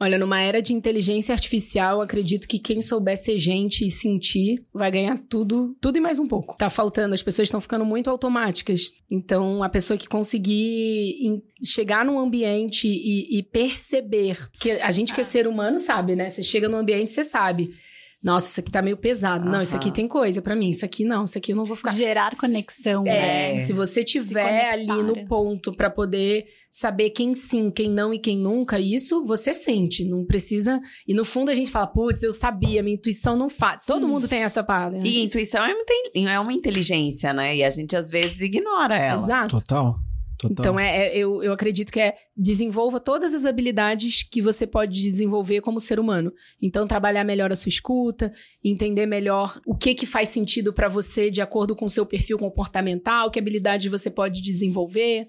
Olha, numa era de inteligência artificial, acredito que quem souber ser gente e sentir vai ganhar tudo, tudo e mais um pouco. Tá faltando, as pessoas estão ficando muito automáticas. Então, a pessoa que conseguir chegar num ambiente e, e perceber, que a gente que é ser humano sabe, né? Você chega num ambiente, você sabe nossa, isso aqui tá meio pesado. Não, isso aqui tem coisa para mim. Isso aqui não, isso aqui eu não vou ficar. Gerar conexão. É, né? se você tiver ali no ponto para poder saber quem sim, quem não e quem nunca, isso você sente. Não precisa. E no fundo a gente fala, putz, eu sabia, minha intuição não faz. Todo hum. mundo tem essa parada. E intuição é é uma inteligência, né? E a gente às vezes ignora ela. Exato. Total. Total. Então, é, é, eu, eu acredito que é desenvolva todas as habilidades que você pode desenvolver como ser humano. Então, trabalhar melhor a sua escuta, entender melhor o que, que faz sentido para você de acordo com o seu perfil comportamental, que habilidade você pode desenvolver.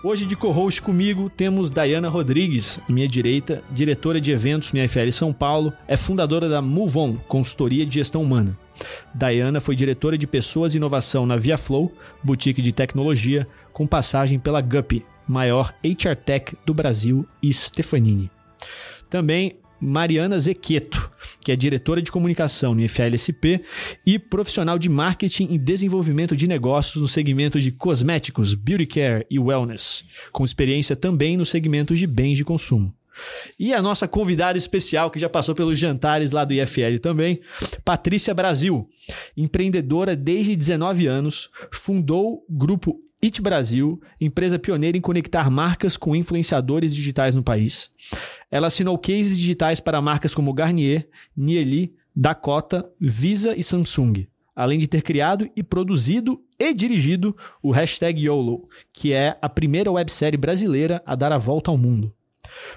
Hoje de co-host comigo temos Dayana Rodrigues, minha direita, diretora de eventos no IFL São Paulo, é fundadora da Move On, consultoria de gestão humana. Dayana foi diretora de pessoas e inovação na ViaFlow, boutique de tecnologia, com passagem pela Guppy, maior HR Tech do Brasil, e Stefanini. Também Mariana Zequeto, que é diretora de comunicação no IFLSP e profissional de marketing e desenvolvimento de negócios no segmento de cosméticos, beauty care e wellness, com experiência também no segmento de bens de consumo. E a nossa convidada especial, que já passou pelos jantares lá do IFL também, Patrícia Brasil, empreendedora desde 19 anos, fundou o grupo It Brasil, empresa pioneira em conectar marcas com influenciadores digitais no país. Ela assinou cases digitais para marcas como Garnier, Nieli, Dakota, Visa e Samsung, além de ter criado e produzido e dirigido o hashtag YOLO, que é a primeira websérie brasileira a dar a volta ao mundo.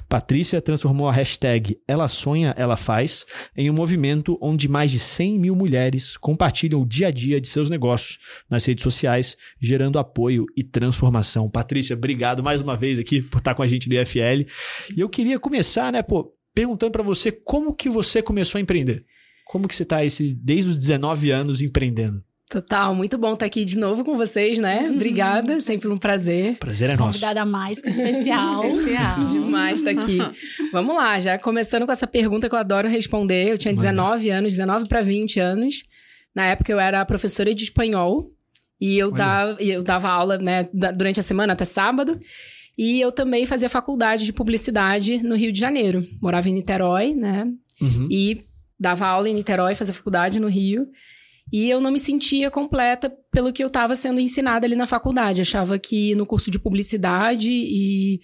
Patrícia transformou a hashtag Ela Sonha, Ela Faz em um movimento onde mais de 100 mil mulheres compartilham o dia a dia de seus negócios nas redes sociais, gerando apoio e transformação. Patrícia, obrigado mais uma vez aqui por estar com a gente do IFL. E eu queria começar, né, pô, perguntando para você como que você começou a empreender. Como que você está desde os 19 anos empreendendo? Total, muito bom estar aqui de novo com vocês, né? Uhum. Obrigada, sempre um prazer. Prazer é nosso. Convidada mais que especial. especial. Demais estar aqui. Vamos lá, já começando com essa pergunta que eu adoro responder. Eu tinha 19 Mano. anos, 19 para 20 anos. Na época eu era professora de espanhol e eu dava, eu dava aula, né, durante a semana até sábado. E eu também fazia faculdade de publicidade no Rio de Janeiro. Morava em Niterói, né? Uhum. E dava aula em Niterói, fazia faculdade no Rio. E eu não me sentia completa pelo que eu estava sendo ensinada ali na faculdade. Achava que no curso de publicidade e,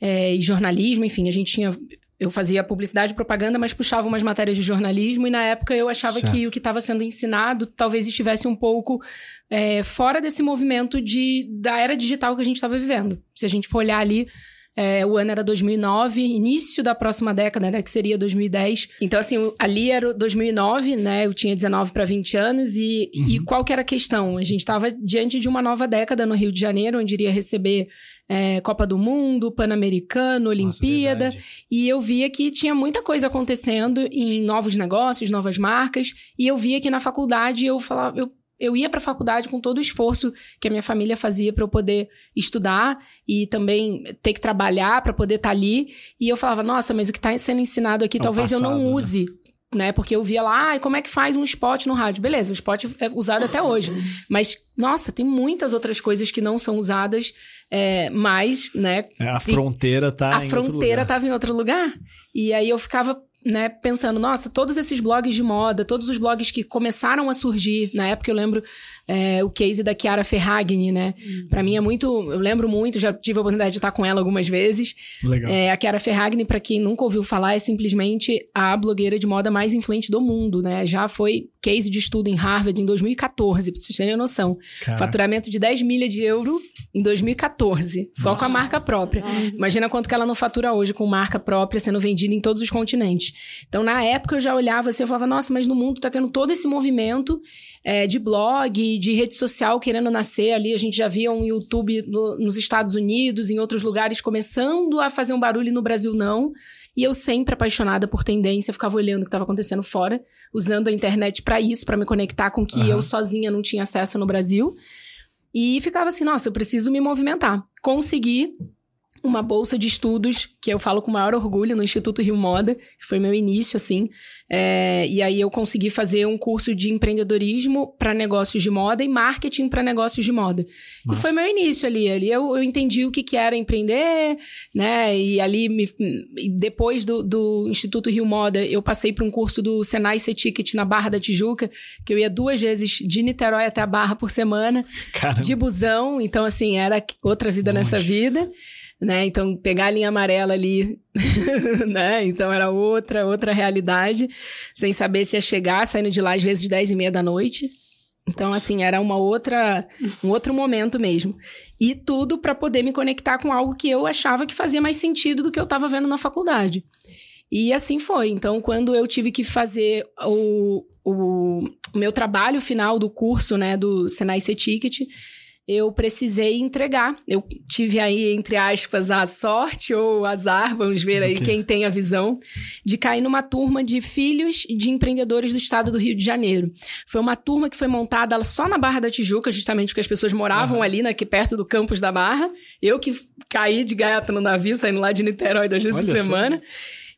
é, e jornalismo, enfim, a gente tinha eu fazia publicidade e propaganda, mas puxava umas matérias de jornalismo, e na época eu achava certo. que o que estava sendo ensinado talvez estivesse um pouco é, fora desse movimento de, da era digital que a gente estava vivendo. Se a gente for olhar ali é, o ano era 2009, início da próxima década, né, que seria 2010. Então, assim, ali era 2009, né? Eu tinha 19 para 20 anos. E, uhum. e qual que era a questão? A gente estava diante de uma nova década no Rio de Janeiro, onde iria receber é, Copa do Mundo, Pan-Americano, Olimpíada. Nossa, e eu via que tinha muita coisa acontecendo em novos negócios, novas marcas. E eu via que na faculdade eu falava, eu eu ia para a faculdade com todo o esforço que a minha família fazia para eu poder estudar e também ter que trabalhar para poder estar tá ali. E eu falava, nossa, mas o que está sendo ensinado aqui, é talvez passado, eu não né? use. Né? Né? Porque eu via lá, ah, como é que faz um spot no rádio? Beleza, o spot é usado até hoje. Mas, nossa, tem muitas outras coisas que não são usadas é, mais, né? É, a fronteira tá a em fronteira estava em outro lugar. E aí eu ficava né, pensando, nossa, todos esses blogs de moda, todos os blogs que começaram a surgir, na época eu lembro é, o case da Chiara Ferragni, né? Uhum. Pra mim é muito, eu lembro muito, já tive a oportunidade de estar com ela algumas vezes. Legal. É, a Chiara Ferragni, pra quem nunca ouviu falar, é simplesmente a blogueira de moda mais influente do mundo, né? Já foi case de estudo em Harvard em 2014, pra vocês terem noção. Caraca. Faturamento de 10 milhas de euro em 2014, só com a marca própria. Imagina quanto que ela não fatura hoje com marca própria sendo vendida em todos os continentes. Então, na época, eu já olhava assim, eu falava, nossa, mas no mundo tá tendo todo esse movimento é, de blog, de rede social querendo nascer ali. A gente já via um YouTube no- nos Estados Unidos, em outros lugares, começando a fazer um barulho no Brasil não. E eu sempre apaixonada por tendência, ficava olhando o que estava acontecendo fora, usando a internet para isso, para me conectar com o que Aham. eu sozinha não tinha acesso no Brasil. E ficava assim, nossa, eu preciso me movimentar. Consegui uma bolsa de estudos, que eu falo com maior orgulho, no Instituto Rio Moda, que foi meu início, assim. É, e aí eu consegui fazer um curso de empreendedorismo para negócios de moda e marketing para negócios de moda. Massa. E foi meu início ali. Ali eu, eu entendi o que, que era empreender, né? E ali, me- depois do, do Instituto Rio Moda, eu passei para um curso do Senai C-Ticket na Barra da Tijuca, que eu ia duas vezes de Niterói até a Barra por semana Caramba. de busão, então assim, era outra vida nessa vida, né? Então pegar a linha amarela ali, né? Então era outra, outra realidade, sem saber se ia chegar, saindo de lá às vezes 10 e meia da noite. Então, assim, era uma outra, um outro momento mesmo. E tudo para poder me conectar com algo que eu achava que fazia mais sentido do que eu estava vendo na faculdade. E assim foi. Então, quando eu tive que fazer o, o, o meu trabalho final do curso, né, do Senai C-Ticket, eu precisei entregar. Eu tive aí, entre aspas, a sorte ou o azar, vamos ver aí quem tem a visão, de cair numa turma de filhos de empreendedores do estado do Rio de Janeiro. Foi uma turma que foi montada só na Barra da Tijuca, justamente porque as pessoas moravam Aham. ali, né, aqui perto do campus da Barra. Eu que caí de gaiata no navio, saindo lá de Niterói duas vezes Olha por só.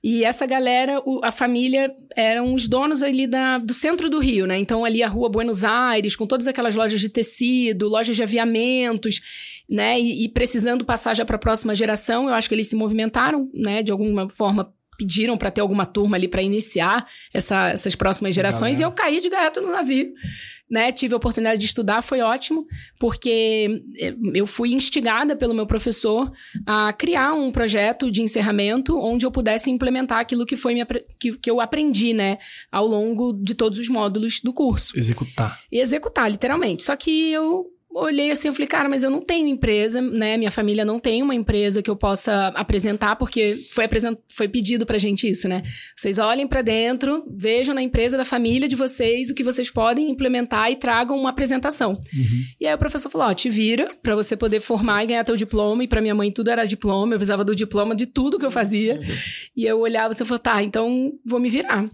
E essa galera, o- a família, eram os donos ali da, do centro do Rio, né? Então, ali a rua Buenos Aires, com todas aquelas lojas de tecido, lojas de aviamentos, né? E, e precisando passar já para a próxima geração, eu acho que eles se movimentaram, né? De alguma forma, pediram para ter alguma turma ali para iniciar essa- essas próximas gerações. galera. E eu caí de gaiato no navio. Né, tive a oportunidade de estudar, foi ótimo, porque eh, eu fui instigada pelo meu professor a criar um projeto de encerramento onde eu pudesse implementar aquilo que foi minha, que, que eu aprendi, né, ao longo de todos os módulos do curso. Executar. E executar, literalmente. Só que eu olhei assim, eu falei, cara, mas eu não tenho empresa, né? Minha família não tem uma empresa que eu possa apresentar, porque foi, apresent... foi pedido pra gente isso, né? Vocês olhem pra dentro, vejam na empresa da família de vocês o que vocês podem implementar e tragam uma apresentação. Uhum. E aí o professor falou: ó, te vira pra você poder formar e ganhar teu diploma. E pra minha mãe tudo era diploma, eu precisava do diploma de tudo que eu fazia. E eu olhava e eu falei: tá, então vou me virar.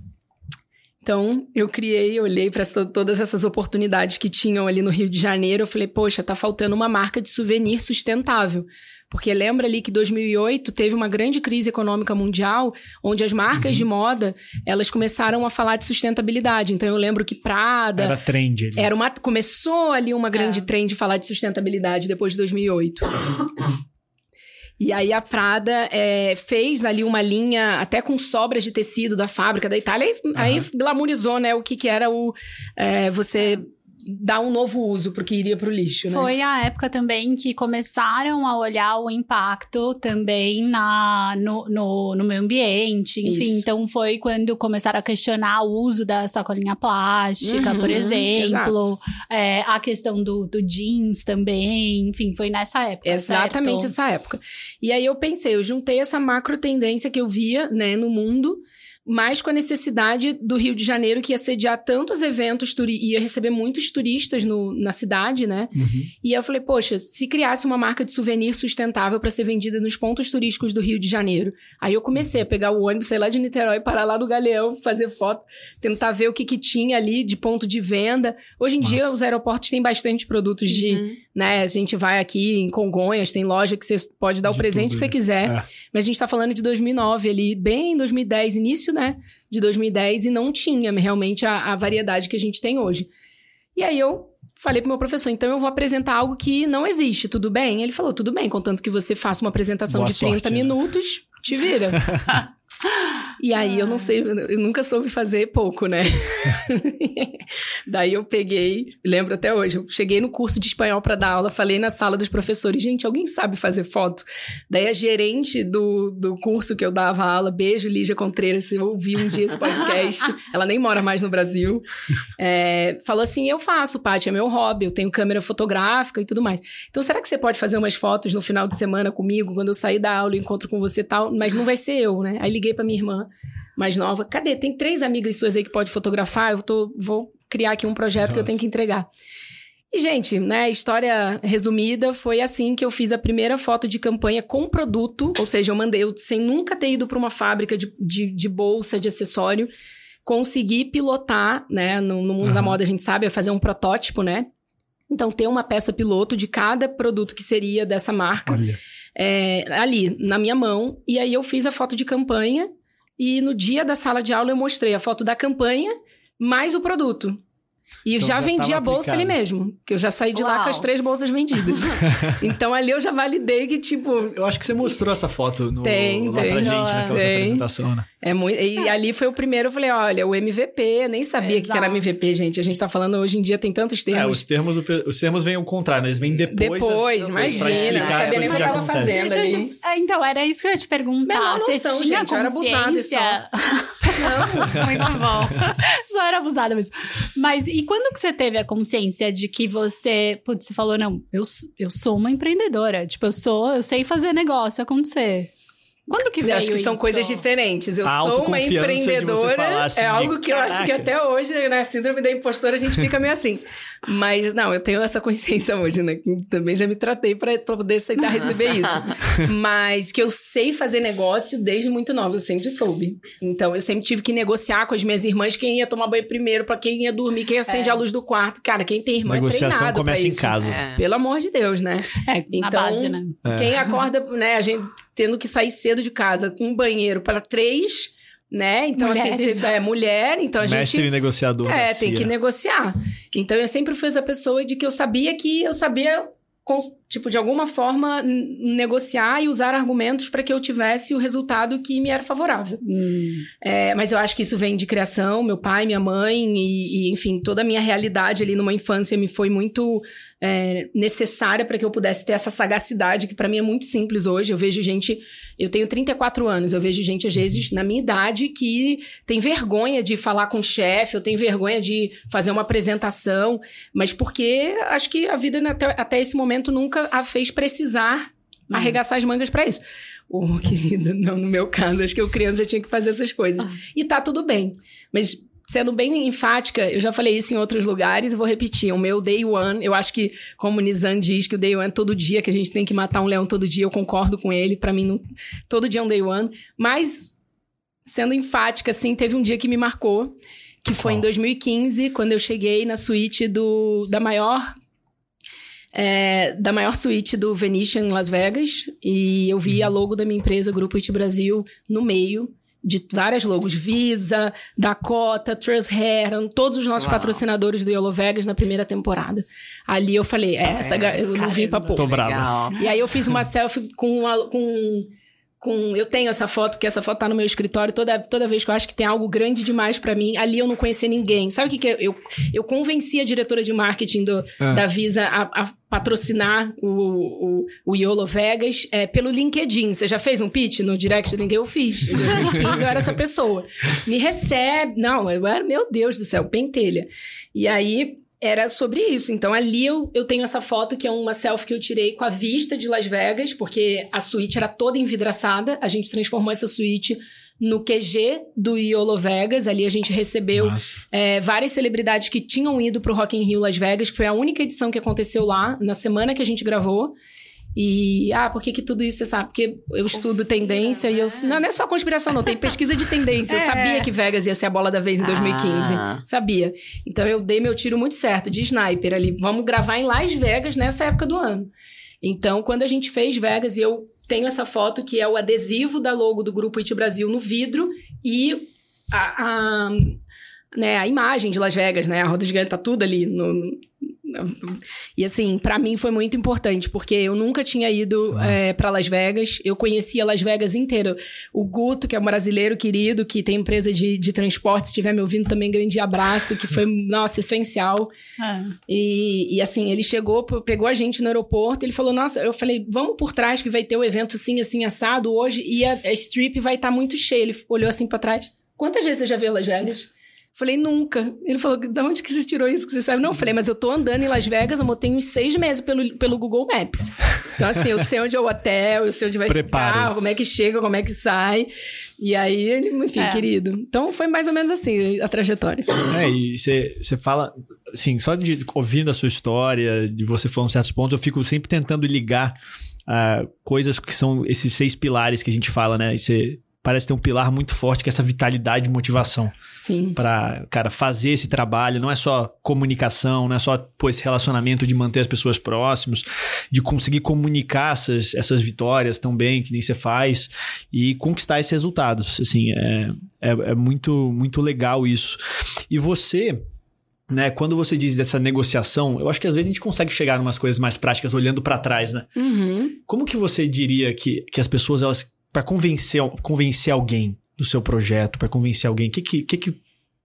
Então, eu criei, eu olhei para todas essas oportunidades que tinham ali no Rio de Janeiro. Eu falei, poxa, tá faltando uma marca de souvenir sustentável. Porque lembra ali que 2008 teve uma grande crise econômica mundial, onde as marcas de moda, elas começaram a falar de sustentabilidade. Então, eu lembro que Prada, Era trend ali. era uma, começou ali uma grande É. trend de falar de sustentabilidade depois de 2008. E aí a Prada é, fez ali uma linha até com sobras de tecido da fábrica da Itália. E, Aí glamourizou, né, o que, que era o é, você dar um novo uso pro que iria pro lixo, né? Foi a época também que começaram a olhar o impacto também na, no, no, no meio ambiente. Enfim, Isso. então foi quando começaram a questionar o uso da sacolinha plástica, Uhum, por exemplo. É, a questão do, do jeans também. Enfim, foi nessa época. Exatamente certo? essa época. E aí eu pensei, eu juntei essa macro tendência que eu via, né, no mundo, mais com a necessidade do Rio de Janeiro, que ia sediar tantos eventos, ia receber muitos turistas no, na cidade, né? Uhum. E eu falei, poxa, se criasse uma marca de souvenir sustentável para ser vendida nos pontos turísticos do Rio de Janeiro. Aí eu comecei a pegar o ônibus, sair lá de Niterói, parar lá no Galeão, fazer foto, tentar ver o que, que tinha ali de ponto de venda. Hoje em Massa. dia, os aeroportos têm bastante produtos de Uhum. né? A gente vai aqui em Congonhas, tem loja que você pode dar o De presente tudo, que você né? quiser. É. Mas a gente tá falando de 2009 ali, bem 2010, início, né? De 2010, e não tinha realmente a, a variedade que a gente tem hoje. E aí eu falei pro meu professor, então eu vou apresentar algo que não existe, tudo bem? Ele falou, tudo bem, contanto que você faça uma apresentação Boa de 30 sorte, né? minutos, te vira. E aí eu não sei, eu nunca soube fazer pouco, né? Daí eu peguei, lembro até hoje, eu cheguei no curso de espanhol para dar aula, falei na sala dos professores, gente, alguém sabe fazer foto? Daí a gerente do, do curso que eu dava aula, beijo Lígia Contreiras, se eu ouvi um dia esse podcast, ela nem mora mais no Brasil, é, falou assim, eu faço, Paty, é meu hobby, eu tenho câmera fotográfica e tudo mais. Então será que você pode fazer umas fotos no final de semana comigo, quando eu sair da aula, eu encontro com você e tal, mas não vai ser eu, né? Aí liguei para minha irmã, mais nova. Cadê? Tem três amigas suas aí que pode fotografar? Eu tô, vou criar aqui um projeto Nossa. que eu tenho que entregar. E, gente, né, história resumida, foi assim que eu fiz a primeira foto de campanha com produto, ou seja, eu mandei, eu, sem nunca ter ido para uma fábrica de, de, de, bolsa, de acessório, consegui pilotar, né, no, no mundo uhum. da moda a gente sabe, é fazer um protótipo, né, então ter uma peça piloto de cada produto que seria dessa marca, é, ali, na minha mão, e aí eu fiz a foto de campanha, e no dia da sala de aula eu mostrei a foto da campanha mais o produto. E então, já, já vendi a bolsa aplicado. ali mesmo. Que eu já saí de Uau. lá com as três bolsas vendidas. então ali eu já validei que, tipo. Eu acho que você mostrou essa foto no, tem, lá tem, pra gente, naquela tem. apresentação, né? É muito, e ali foi o primeiro, eu falei, olha, o MVP, eu nem sabia o que era MVP, gente. A gente tá falando hoje em dia, tem tantos termos. É, os termos, os termos vêm ao contrário, né? eles vêm depois. Depois, das, imagina, não sabia nem o que eu tava fazendo ali. É, então, era isso que eu ia te perguntar. Menor noção, Você tinha gente, consciência... eu era abusada só. Não, muito bom. Só era abusada mesmo. Mas e quando que você teve a consciência de que você, putz, você falou, não, eu, eu sou uma empreendedora. Tipo, eu sou, eu sei fazer negócio acontecer. Quando que veio Eu acho que isso? são coisas diferentes. Eu a sou uma empreendedora. Assim, é algo que caraca. eu acho que até hoje, na né, síndrome da impostora, a gente fica meio assim. Mas não, eu tenho essa consciência hoje, né? Que também já me tratei para poder aceitar receber isso. Mas que eu sei fazer negócio desde muito nova, eu sempre soube. Então eu sempre tive que negociar com as minhas irmãs quem ia tomar banho primeiro, para quem ia dormir, quem acende é. a luz do quarto. Cara, quem tem irmã Negociação é treinado começa pra em casa. É. Pelo amor de Deus, né? É, então, base, né? Quem é. acorda, né, a gente tendo que sair cedo de casa com um banheiro para três né? Então, assim, Mulheres. assim, você é mulher, então a Mestre gente. negociador. É, tem que negociar. Então, eu sempre fui essa pessoa de que eu sabia que eu sabia tipo, de alguma forma, negociar e usar argumentos para que eu tivesse o resultado que me era favorável. Hum. É, mas eu acho que isso vem de criação, meu pai, minha mãe, e, e enfim, toda a minha realidade ali numa infância me foi muito é, necessária para que eu pudesse ter essa sagacidade, que para mim é muito simples hoje. Eu vejo gente, eu tenho 34 anos, eu vejo gente, às vezes, na minha idade, que tem vergonha de falar com o chefe, eu tenho vergonha de fazer uma apresentação, mas porque acho que a vida até, até esse momento nunca a fez precisar hum. arregaçar as mangas para isso. Ô, oh, querida, não, no meu caso, acho que eu criança já tinha que fazer essas coisas. Ah. E tá tudo bem. Mas sendo bem enfática, eu já falei isso em outros lugares e vou repetir. O meu day one, eu acho que, como o Nizam diz, que o day one é todo dia, que a gente tem que matar um leão todo dia, eu concordo com ele. para mim, não, todo dia é um day one. Mas, sendo enfática, assim, teve um dia que me marcou, que foi oh. em 2015, quando eu cheguei na suíte do, da maior é, da maior suíte do Venetian em Las Vegas. E eu vi a uhum. logo da minha empresa, Grupo It Brasil, no meio de várias logos. Visa, Dakota, Trust Hair, todos os nossos Uau. patrocinadores do Yellow Vegas na primeira temporada. Ali eu falei, é, essa é, eu não vim pra pôr. Tô bravo. E aí eu fiz uma selfie com, uma, com com. Eu tenho essa foto, porque essa foto tá no meu escritório. Toda, toda vez que eu acho que tem algo grande demais para mim, ali eu não conhecia ninguém. Sabe o que, que é? eu, eu convenci a diretora de marketing do, ah. da Visa a, a patrocinar o, o, o YOLO Vegas é, pelo LinkedIn. Você já fez um pitch no direct do LinkedIn? Eu fiz. Em 2015 eu era essa pessoa. Me recebe. Não, eu era, meu Deus do céu, pentelha. E aí era sobre isso. Então ali eu, eu tenho essa foto que é uma selfie que eu tirei com a vista de Las Vegas, porque a suíte era toda envidraçada. A gente transformou essa suíte no QG do Iolo Vegas. Ali a gente recebeu é, várias celebridades que tinham ido para o Rock in Rio Las Vegas, que foi a única edição que aconteceu lá, na semana que a gente gravou. E, ah, por que, que tudo isso você sabe? Porque eu estudo tendência e eu. Né? Não, não é só conspiração, não. Tem pesquisa de tendência. É. Eu sabia que Vegas ia ser a bola da vez em 2015. Ah. Sabia. Então eu dei meu tiro muito certo, de sniper ali. Vamos gravar em Las Vegas nessa época do ano. Então, quando a gente fez Vegas, e eu tenho essa foto que é o adesivo da logo do Grupo It Brasil no vidro e a, a, né, a imagem de Las Vegas, né? A roda gigante tá tudo ali no, E assim, para mim foi muito importante, porque eu nunca tinha ido é, para Las Vegas. Eu conhecia Las Vegas inteira. O Guto, que é um brasileiro querido, que tem empresa de, de transporte, se estiver me ouvindo também, grande abraço, que foi, nossa, essencial. É. E, e assim, ele chegou, pegou a gente no aeroporto, ele falou, nossa, eu falei, vamos por trás que vai ter o evento assim, assim, assado hoje, e a, a strip vai estar tá muito cheia. Ele olhou assim para trás. Quantas vezes você já viu Las Vegas? Falei, nunca. Ele falou, de onde que você tirou isso que você sabe? Não, eu falei, mas eu tô andando em Las Vegas, eu tenho uns seis meses pelo, pelo Google Maps. Então, assim, eu sei onde é o hotel, eu sei onde vai Preparo. ficar, como é que chega, como é que sai. E aí, ele, enfim, é. querido. Então, foi mais ou menos assim a trajetória. É, e você fala, assim, só de ouvindo a sua história, de você falando certos pontos, eu fico sempre tentando ligar uh, coisas que são esses seis pilares que a gente fala, né? E você parece ter um pilar muito forte que é essa vitalidade e motivação. Sim. Para, cara, fazer esse trabalho, não é só comunicação, não é só pô, esse relacionamento de manter as pessoas próximas, de conseguir comunicar essas, essas vitórias tão bem que nem você faz e conquistar esses resultados. Assim, é, é, é muito, muito legal isso. E você, né, quando você diz dessa negociação, eu acho que às vezes a gente consegue chegar em umas coisas mais práticas olhando para trás, né? Uhum. Como que você diria que, que as pessoas elas para convencer, convencer alguém do seu projeto, para convencer alguém, o que, que, que,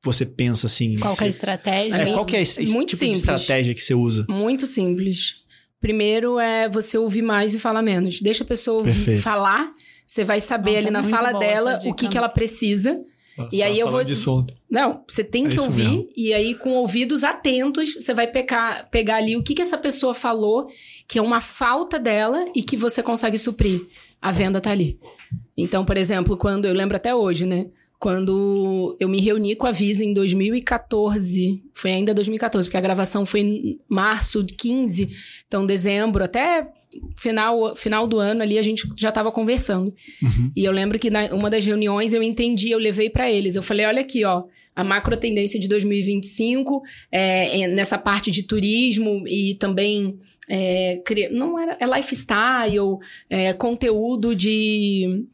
você pensa assim? Qual é a estratégia? É, qual que é esse, Muito tipo simples. de estratégia que você usa? Muito simples. Primeiro é você ouvir mais e falar menos. Deixa a pessoa ouvir, falar. Você vai saber Nossa, ali na fala dela o que, que ela precisa. Nossa, e aí eu vou. Disso Não, você tem é que ouvir. Mesmo. E aí, com ouvidos atentos, você vai pegar, pegar ali o que, que essa pessoa falou, que é uma falta dela e que você consegue suprir. A venda tá ali. Então, por exemplo, quando eu lembro até hoje, né? Quando eu me reuni com a Visa em 2014, foi ainda 2014, porque a gravação foi em março de 15, então dezembro, até final, final do ano ali a gente já estava conversando. Uhum. E eu lembro que na uma das reuniões eu entendi, eu levei para eles, eu falei, olha aqui, ó, a macro tendência de 2025 é, é, nessa parte de turismo e também é, não era é lifestyle, é, conteúdo de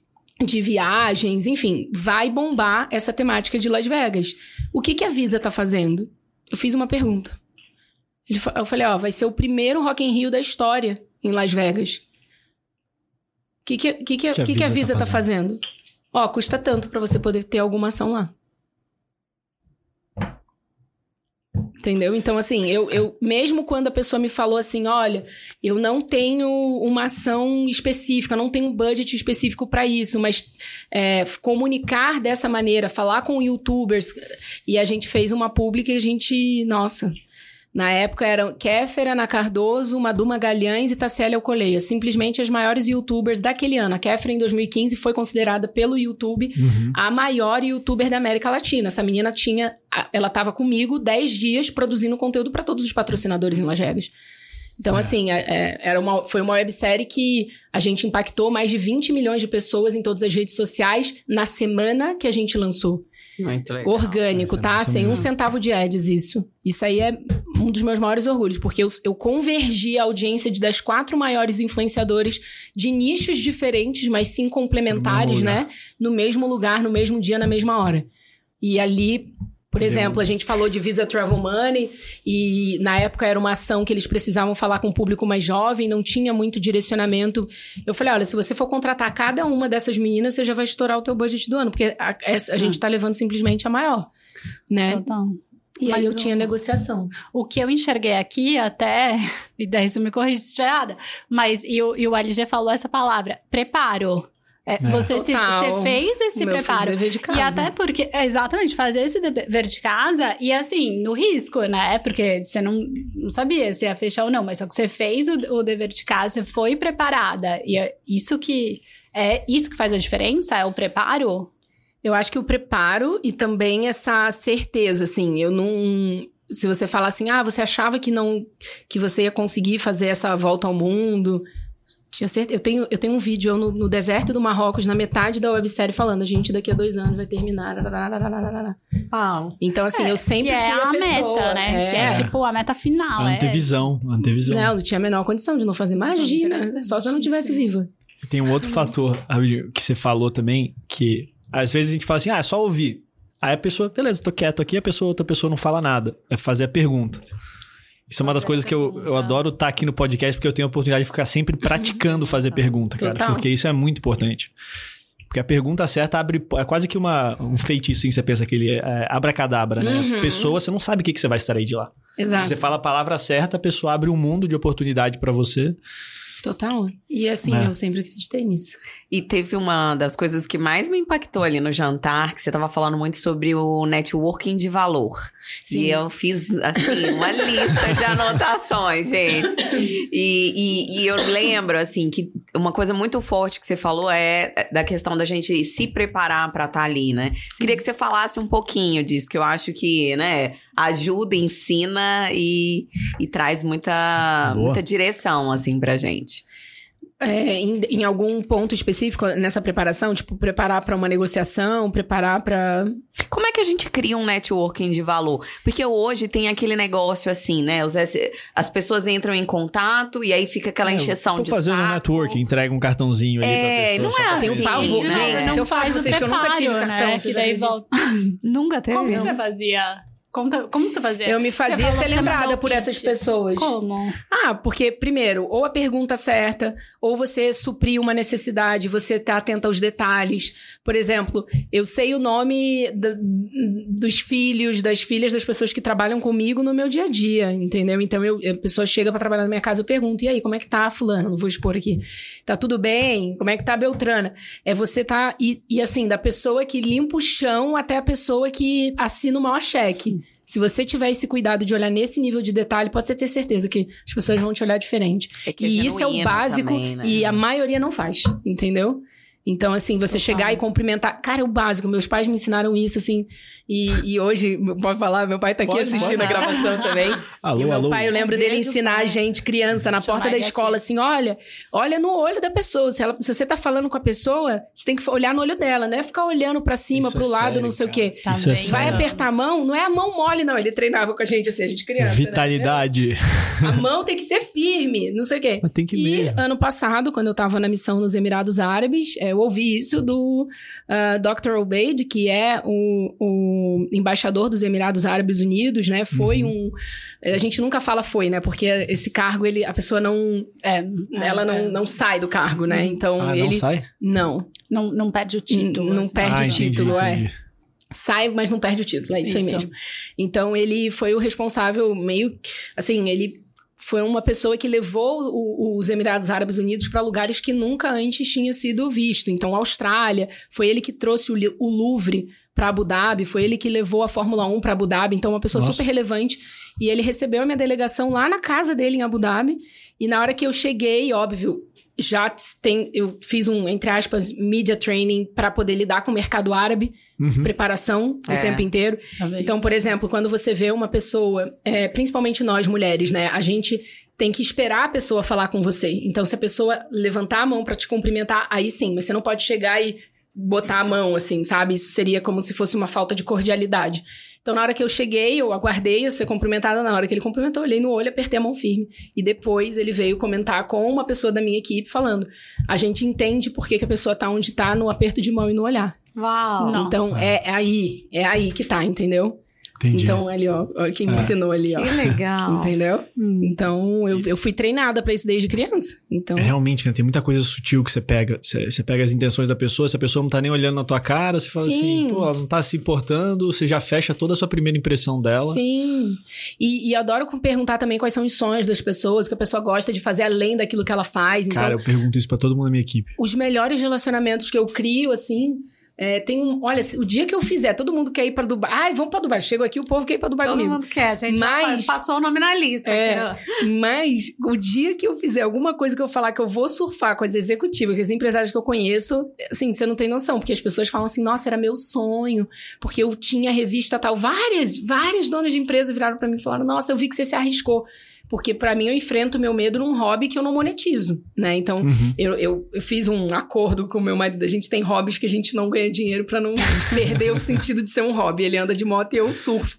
de viagens, enfim, vai bombar essa temática de Las Vegas. O que, que a Visa tá fazendo? Eu fiz uma pergunta. Eu falei, ó, vai ser o primeiro Rock in Rio da história em Las Vegas. O que, que, que, que, que, que a Visa tá fazendo? tá fazendo? Ó, custa tanto para você poder ter alguma ação lá. Entendeu? Então, assim, eu, eu mesmo quando a pessoa me falou assim, olha, eu não tenho uma ação específica, não tenho um budget específico para isso, mas é, comunicar dessa maneira, falar com youtubers, e a gente fez uma pública e a gente, nossa, na época eram Kéfera, Ana Cardoso, Maduma Galhães e Tassiela Alcoleia. Simplesmente as maiores youtubers daquele ano. A Kéfera, em 2015, foi considerada pelo YouTube uhum. a maior youtuber da América Latina. Essa menina tinha... Ela estava comigo 10 dias produzindo conteúdo para todos os patrocinadores em Las Vegas. Então, é. assim, é, é, era uma, foi uma websérie que a gente impactou mais de 20 milhões de pessoas em todas as redes sociais na semana que a gente lançou. Muito legal. Orgânico, tá? Sem um centavo de ads, isso. Isso aí é um dos meus maiores orgulhos, porque eu, eu convergi a audiência de, das quatro maiores influenciadores de nichos diferentes, mas sim complementares, no né? No mesmo lugar, no mesmo dia, na mesma hora. E ali por exemplo, a gente falou de Visa Travel Money e na época era uma ação que eles precisavam falar com o público mais jovem, não tinha muito direcionamento. Eu falei, olha, se você for contratar cada uma dessas meninas, você já vai estourar o teu budget do ano, porque a, a gente está levando simplesmente a maior, né? Total. E Mas aí eu o, tinha negociação. O que eu enxerguei aqui até, e daí você me corrige se estiver errada, mas e o, e o LG falou essa palavra, preparo. É, é. Você, se, você fez esse preparo. E até porque, exatamente, fazer esse dever de casa e assim, no risco, né? Porque você não, não sabia se ia fechar ou não, mas só que você fez o, o dever de casa, você foi preparada. E é isso que é isso que faz a diferença, é o preparo. Eu acho que o preparo e também essa certeza, assim, eu não se você falar assim, ah, você achava que não que você ia conseguir fazer essa volta ao mundo, tinha certeza. Eu tenho, eu tenho um vídeo eu no, no, deserto do Marrocos, na metade da websérie, falando: a gente daqui a dois anos vai terminar. Ah. Então, assim, é, eu sempre que é a, a meta, né? É. Que é tipo a meta final. A antevisão, é. antevisão. Não, não tinha a menor condição de não fazer. Imagina, só se eu não tivesse viva. Tem um outro fator que você falou também, que às vezes a gente fala assim: ah, é só ouvir. Aí a pessoa, beleza, tô quieto aqui, a pessoa, outra pessoa não fala nada. É fazer a pergunta. Isso é uma das coisas que eu, eu adoro estar tá aqui no podcast, porque eu tenho a oportunidade de ficar sempre praticando fazer pergunta, cara. Total. Porque isso é muito importante. Porque a pergunta certa abre. É quase que uma, um feitiço, assim, você pensa que ele é abracadabra, né? Uhum. Pessoa, você não sabe o que, que você vai extrair de lá. Exato. Se você fala a palavra certa, a pessoa abre um mundo de oportunidade para você. Total. E assim, é. eu sempre acreditei nisso. E teve uma das coisas que mais me impactou ali no jantar, que você estava falando muito sobre o networking de valor. Sim. E eu fiz, assim, uma lista de anotações, gente. E, e, e, eu lembro, assim, que uma coisa muito forte que você falou é da questão da gente se preparar para estar tá ali, né? Sim. Queria que você falasse um pouquinho disso, que eu acho que, né, ajuda, ensina e, e traz muita, muita direção, assim, pra gente. É, em, em, algum ponto específico nessa preparação? Tipo, preparar para uma negociação, preparar para. Como é que a gente cria um networking de valor? Porque hoje tem aquele negócio assim, né? Os, as pessoas entram em contato e aí fica aquela é, encheção de fazendo saco. networking, entrega um cartãozinho ali é, pra pessoa. Não é assim. Tem um pavor. Gente, se eu faço vocês que eu nunca tive né? cartão. Que daí volta. nunca teve. Como você fazia? Conta, como você fazia? Eu me fazia ser lembrada por essas pessoas. Como? Ah, porque, primeiro, ou a pergunta certa, ou você suprir uma necessidade, você tá atento aos detalhes. Por exemplo, eu sei o nome dos filhos, das filhas das pessoas que trabalham comigo no meu dia a dia, entendeu? Então, eu, a pessoa chega para trabalhar na minha casa, eu pergunto, e aí, como é que tá fulano? Não vou expor aqui. Tá tudo bem? Como é que tá a Beltrana? É você tá... E, e assim, da pessoa que limpa o chão até a pessoa que assina o maior cheque. Se você tiver esse cuidado de olhar nesse nível de detalhe, pode ter certeza que as pessoas vão te olhar diferente. É e é isso é o básico também, né? e a maioria não faz, entendeu? Então, assim, você Total. chegar e cumprimentar. Cara, é o básico. Meus pais me ensinaram isso, assim. E, e hoje, pode falar, meu pai tá aqui pode, assistindo pode. a gravação também. alô, e meu alô. pai, eu lembro dele ensinar a gente, criança, na porta da escola, aqui. assim: olha, olha no olho da pessoa. Se, ela, se, você tá falando com a pessoa, você tem que olhar no olho dela, não é ficar olhando para cima, isso pro é lado, sério, não sei cara. o quê. Tá é Vai apertar a mão, não é a mão mole, não. Ele treinava com a gente, assim, a gente criança. Né? Vitalidade. Né? A mão tem que ser firme, não sei o quê. Mas tem que e mesmo. ano passado, quando eu tava na missão nos Emirados Árabes, é, eu ouvi isso do uh, ah, Dr. Obeid, que é o, o embaixador embaixador dos Emirados Árabes Unidos, né? Foi uhum. um. A gente nunca fala foi, né? Porque esse cargo, ele, a pessoa não. É, ela não, é, não sai do cargo, né? Então ah, ele. Não sai? Não. Não, não perde o título. Não, assim. perde ah, o título, entendi, é. Entendi. Sai, mas não perde o título, é isso, isso aí mesmo. Então ele foi o responsável, meio. Assim, ele foi uma pessoa que levou o, os Emirados Árabes Unidos para lugares que nunca antes tinha sido visto. Então, a Austrália, foi ele que trouxe o, o Louvre para Abu Dhabi, foi ele que levou a Fórmula 1 para Abu Dhabi, então uma pessoa Nossa. super relevante. E ele recebeu a minha delegação lá na casa dele em Abu Dhabi. E na hora que eu cheguei, óbvio, já tem, eu fiz um, entre aspas, media training para poder lidar com o mercado árabe, uhum. preparação o é. tempo inteiro. Tá então, por exemplo, quando você vê uma pessoa, é, principalmente nós mulheres, né, a gente tem que esperar a pessoa falar com você. Então, se a pessoa levantar a mão para te cumprimentar, aí sim, mas você não pode chegar e botar a mão, assim, sabe? Isso seria como se fosse uma falta de cordialidade. Então, na hora que eu cheguei, eu aguardei eu ser cumprimentada. Na hora que ele cumprimentou, eu olhei no olho, apertei a mão firme. E depois ele veio comentar com uma pessoa da minha equipe, falando: a gente entende por que, que a pessoa tá onde tá no aperto de mão e no olhar. Uau! Então, é, é aí, é aí que tá, entendeu? Entendi. Então, ali, ó, ó quem me é. ensinou ali, ó. Que legal. Entendeu? Hum. Então, eu, eu fui treinada para isso desde criança. Então... É, realmente, né? Tem muita coisa sutil que você pega. Você, você, pega as intenções da pessoa, se a pessoa não tá nem olhando na tua cara, você fala assim, Sim. assim, pô, ela não tá se importando, você já fecha toda a sua primeira impressão dela. Sim. E, e adoro perguntar também quais são os sonhos das pessoas, que a pessoa gosta de fazer além daquilo que ela faz. Cara, então, eu pergunto isso para todo mundo na minha equipe. Os melhores relacionamentos que eu crio, assim, é, tem um, olha, o dia que eu fizer, todo mundo quer ir para Dubai. Ai, vamos para Dubai. Chego aqui, o povo quer ir para Dubai todo comigo. Todo mundo quer, gente. Mas, passou o nome na lista. É, mas o dia que eu fizer alguma coisa que eu falar que eu vou surfar com as executivas, com as empresários que eu conheço, assim, você não tem noção, porque as pessoas falam assim: "Nossa, era meu sonho", porque eu tinha revista tal, várias, várias donas de empresa viraram para mim e falaram: "Nossa, eu vi que você se arriscou". Porque para mim eu enfrento meu medo num hobby que eu não monetizo, né? Então uhum. eu, eu, eu, fiz um acordo com o meu marido. A gente tem hobbies que a gente não ganha dinheiro para não perder o sentido de ser um hobby. Ele anda de moto e eu surfo.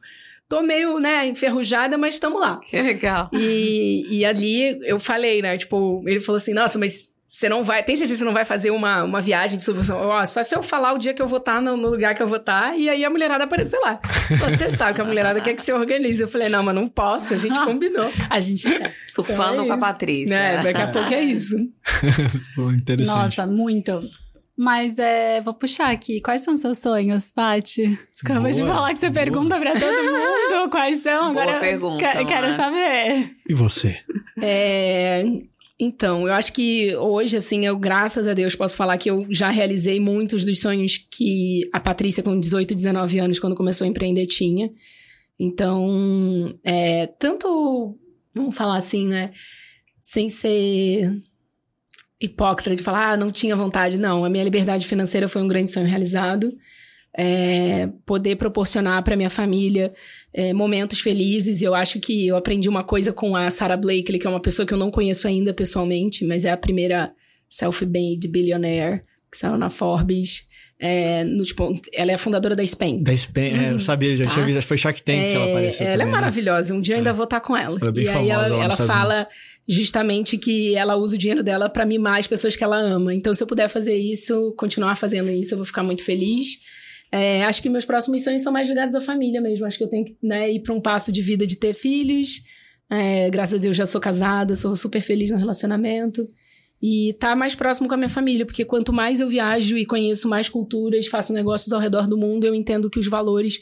Tô meio, né, enferrujada, mas estamos lá. Que legal. E, e ali eu falei, né? Tipo, ele falou assim: nossa, mas você não vai, tem certeza que você não vai fazer uma, uma viagem de? Ó, só se eu falar o dia que eu vou estar no, no, lugar que eu vou estar, e aí a mulherada apareceu lá. Você sabe que a mulherada quer que você organize. Eu falei, não, mas não posso, a gente combinou. A gente tá. Surfando então é com a Patrícia. É, daqui a pouco é isso. Interessante. Nossa, muito. Mas é, vou puxar aqui. Quais são seus sonhos, Paty? Acabou de falar que você boa. pergunta pra todo mundo quais são. Boa Agora pergunta, quero, quero saber. E você? É, então, eu acho que hoje, assim, eu, graças a Deus, posso falar que eu já realizei muitos dos sonhos que a Patrícia, com 18, 19 anos, quando começou a empreender, tinha. Então, é, tanto, vamos falar assim, né? Sem ser hipócrita de falar, ah, não tinha vontade. Não, a minha liberdade financeira foi um grande sonho realizado. É, poder proporcionar para minha família é, momentos felizes. E eu acho que eu aprendi uma coisa com a Sarah Blakely, que é uma pessoa que eu não conheço ainda pessoalmente, mas é a primeira self-made billionaire que saiu na Forbes. É, no, tipo, ela é a fundadora da Spanx. Da Spanx, uhum. é, eu sabia, já tá? tinha visto, foi Shark Tank é, que ela é, apareceu. Ela também, é maravilhosa, um dia eu ainda é. vou estar com ela. ela é bem e aí ela, ela fala Unidos. justamente que ela usa o dinheiro dela para mimar as pessoas que ela ama. Então, se eu puder fazer isso, continuar fazendo isso, eu vou ficar muito feliz. É, acho que meus próximos sonhos são mais ligados à família mesmo. Acho que eu tenho que né, ir para um passo de vida de ter filhos. É, graças a Deus já sou casada, sou super feliz no relacionamento. E tá mais próximo com a minha família, porque quanto mais eu viajo e conheço mais culturas, faço negócios ao redor do mundo, eu entendo que os valores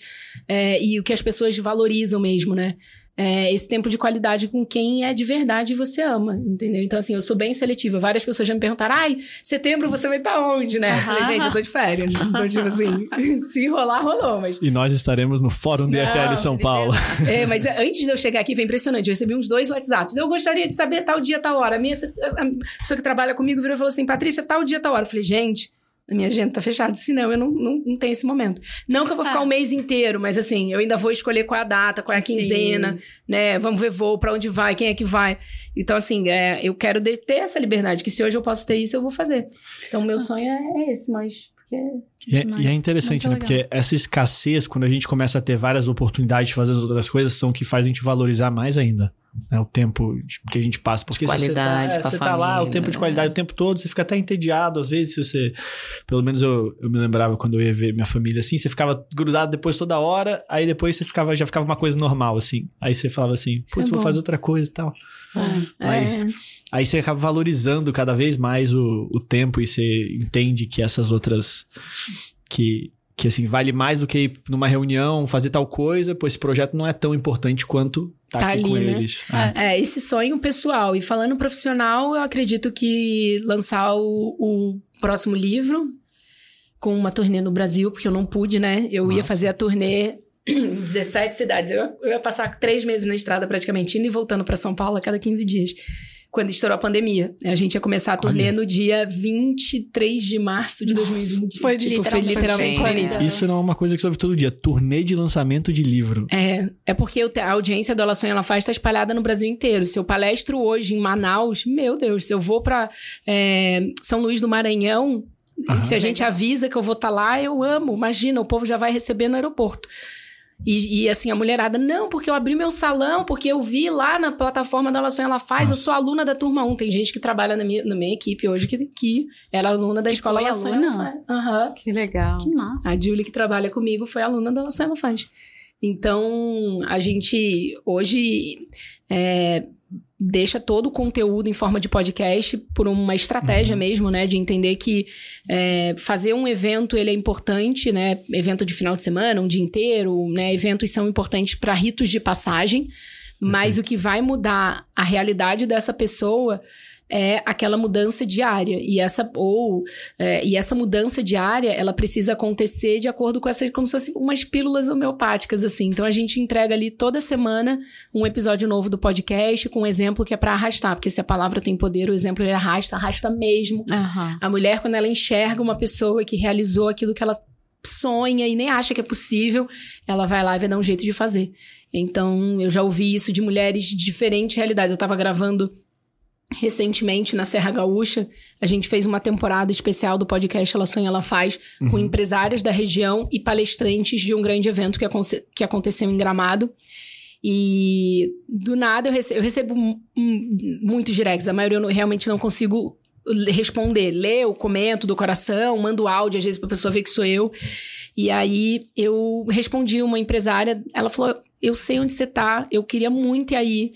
é, e o que as pessoas valorizam mesmo, né? É, esse tempo de qualidade com quem é de verdade e você ama, entendeu? Então, assim, eu sou bem seletiva. Várias pessoas já me perguntaram, ai, setembro você vai estar onde, né? Eu falei, gente, eu tô de férias. Então, tipo assim, se rolar, rolou, mas... E nós estaremos no Fórum do IFL São Paulo. É, mas antes de eu chegar aqui, foi impressionante. Eu recebi uns dois WhatsApps. Eu gostaria de saber tal dia, tal hora. A minha a pessoa que trabalha comigo virou e falou assim, Patrícia, tal dia, tal hora. Eu falei, gente a minha agenda tá fechada. Se não, eu não, não, não tenho esse momento. Não que eu vou ficar ah. um mês inteiro, mas assim, eu ainda vou escolher qual é a data, qual é a quinzena, Sim. né? Vamos ver voo, pra onde vai, quem é que vai. Então, assim, é, eu quero ter essa liberdade, que se hoje eu posso ter isso, eu vou fazer. Então, meu ah. sonho é esse, mas e é, e é, interessante, né? Porque essa escassez, quando a gente começa a ter várias oportunidades de fazer as outras coisas, são que faz a gente valorizar mais ainda. Né, o tempo que a gente passa. Porque qualidade você tá, é, você tá lá o tempo de qualidade né? o tempo todo, você fica até entediado. Às vezes, se você. Pelo menos eu, eu me lembrava quando eu ia ver minha família assim, você ficava grudado depois toda hora, aí depois você ficava, já ficava uma coisa normal, assim. Aí você falava assim, putz, é vou fazer outra coisa e tal. É. Mas. É. Aí você acaba valorizando cada vez mais o, o tempo e você entende que essas outras. que que assim vale mais do que ir numa reunião fazer tal coisa, pois esse projeto não é tão importante quanto tá, tá aqui ali, com né? eles. É. é. esse sonho pessoal. E falando profissional, eu acredito que lançar o, o próximo livro com uma turnê no Brasil, porque eu não pude, né? Eu Nossa. ia fazer a turnê em 17 cidades. Eu, eu ia passar três meses na estrada praticamente, indo e voltando para São Paulo a cada 15 dias quando estourou a pandemia. A gente ia começar a turnê Olha. no dia 23 de março de 2020. Foi, tipo, literalmente, foi literalmente no início. Isso não é uma coisa que você ouve todo dia. Turnê de lançamento de livro. É, é porque a audiência do Ela Sonha Ela Faz está espalhada no Brasil inteiro. Se eu palestro hoje em Manaus, meu Deus, se eu vou para é, São Luís do Maranhão, Aham. se a gente avisa que eu vou estar tá lá, eu amo. Imagina, o povo já vai receber no aeroporto. E, e, assim, a mulherada, não, porque eu abri meu salão, porque eu vi lá na plataforma da Ela Ela Faz, eu sou aluna da turma 1. Tem gente que trabalha na minha, na minha equipe hoje que, que era aluna da que escola Sonha Ela Faz. Uhum. Que legal. Que massa. A Julie que trabalha comigo foi aluna da Ela Ela Faz. Então, a gente hoje é, deixa todo o conteúdo em forma de podcast por uma estratégia uhum. mesmo, né? De entender que é, fazer um evento ele é importante, né? Evento de final de semana, um dia inteiro, né? Eventos são importantes para ritos de passagem, mas o que vai mudar a realidade dessa pessoa é aquela mudança diária. E essa, ou, é, e essa mudança diária, ela precisa acontecer de acordo com essas, como se fossem umas pílulas homeopáticas, assim. Então a gente entrega ali toda semana um episódio novo do podcast com um exemplo que é para arrastar, porque se a palavra tem poder, o exemplo ele arrasta, arrasta mesmo. Uhum. A mulher, quando ela enxerga uma pessoa que realizou aquilo que ela sonha e nem acha que é possível, ela vai lá e vai dar um jeito de fazer. Então, eu já ouvi isso de mulheres de diferentes realidades. Eu estava gravando Recentemente, na Serra Gaúcha, a gente fez uma temporada especial do podcast Ela Sonha, Ela Faz, uhum. com empresários da região e palestrantes de um grande evento que, aconte que aconteceu em Gramado. E do nada eu recebo, eu recebo muitos directs, a maioria eu realmente não consigo responder. Eu comento do coração, mando áudio, às vezes, pra pessoa ver que sou eu. E aí eu respondi uma empresária, ela falou: Eu sei onde você tá, eu queria muito ir aí.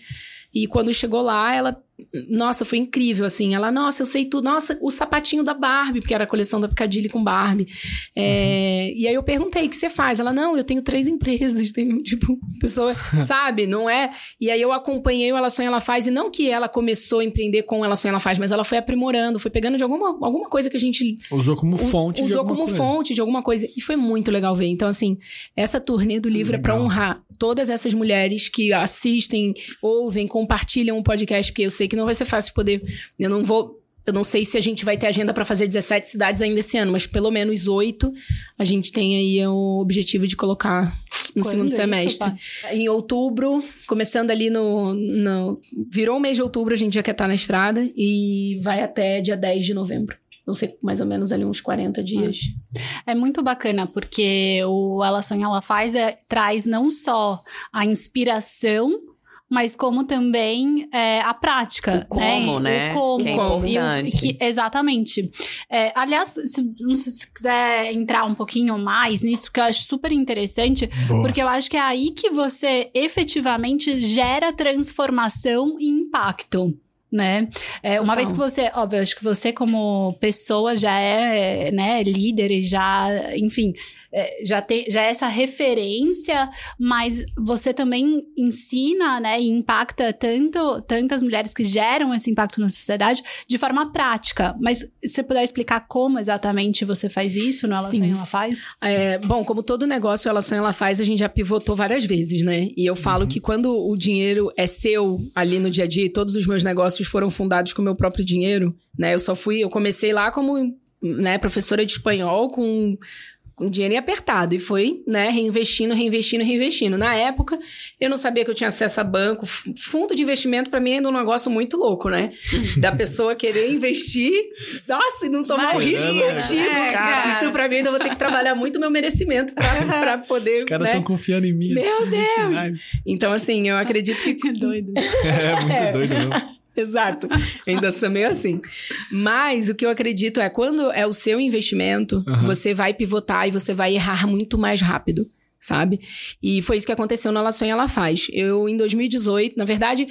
E quando chegou lá, ela nossa, foi incrível, assim. Ela, nossa, eu sei tudo. Nossa, o sapatinho da Barbie, porque era a coleção da Piccadilly com Barbie. É, uhum. E aí eu perguntei, o que você faz? Ela, não, eu tenho três empresas. Tem, tipo, pessoa, sabe? Não é? E aí eu acompanhei o Ela Sonha, Ela Faz. E não que ela começou a empreender com Ela Sonha, Ela Faz, mas ela foi aprimorando, foi pegando de alguma, alguma coisa que a gente... Usou como fonte Usou como coisa. fonte de alguma coisa. E foi muito legal ver. Então, assim, essa turnê do livro legal. é pra honrar todas essas mulheres que assistem, ouvem, compartilham o podcast, porque eu sei que não vai ser fácil poder. Eu não vou. Eu não sei se a gente vai ter agenda para fazer 17 cidades ainda esse ano, mas pelo menos oito a gente tem aí o objetivo de colocar no Quando segundo é semestre. Isso, em outubro, começando ali no, no. Virou o mês de outubro, a gente já quer estar na estrada e vai até dia 10 de novembro não sei, mais ou menos ali uns 40 dias. É muito bacana, porque o Ela Sonha, Ela Faz é, traz não só a inspiração mas como também é, a prática. O como, né? O como. Que é importante. Que, exatamente. É, aliás, se, não sei se quiser entrar um pouquinho mais nisso, que eu acho super interessante, Boa. porque eu acho que é aí que você efetivamente gera transformação e impacto né? É, uma vez que você, óbvio, acho que você como pessoa já é, né, líder e já, enfim, é, já, tem, já é essa referência, mas você também ensina, né, e impacta tanto, tantas mulheres que geram esse impacto na sociedade de forma prática. Mas se você puder explicar como exatamente você faz isso no Ela Sonha, Ela Faz? É, bom, como todo negócio Ela Sonha, Ela Faz, a gente já pivotou várias vezes, né? E eu falo uhum. que quando o dinheiro é seu ali no dia a dia, e todos os meus negócios foram fundados com o meu próprio dinheiro, né? Eu só fui, eu comecei lá como né, professora de espanhol com um dinheiro apertado. E foi, né, reinvestindo, reinvestindo, reinvestindo. Na época, eu não sabia que eu tinha acesso a banco. Fundo de investimento, para mim, é um negócio muito louco, né? Da pessoa querer investir, nossa, e não tomar o risco contigo. É, Isso para mim, ainda vou ter que trabalhar muito meu merecimento para poder. Os caras estão né? confiando em mim. Meu Deus! Então, assim, eu acredito que. que doido. É, muito é. doido mesmo. Exato. Eu ainda sou meio assim. Mas o que eu acredito é quando é o seu investimento, uhum. você vai pivotar e você vai errar muito mais rápido sabe? E foi isso que aconteceu na Ela Sonha, Ela Faz. Eu, em 2018, na verdade,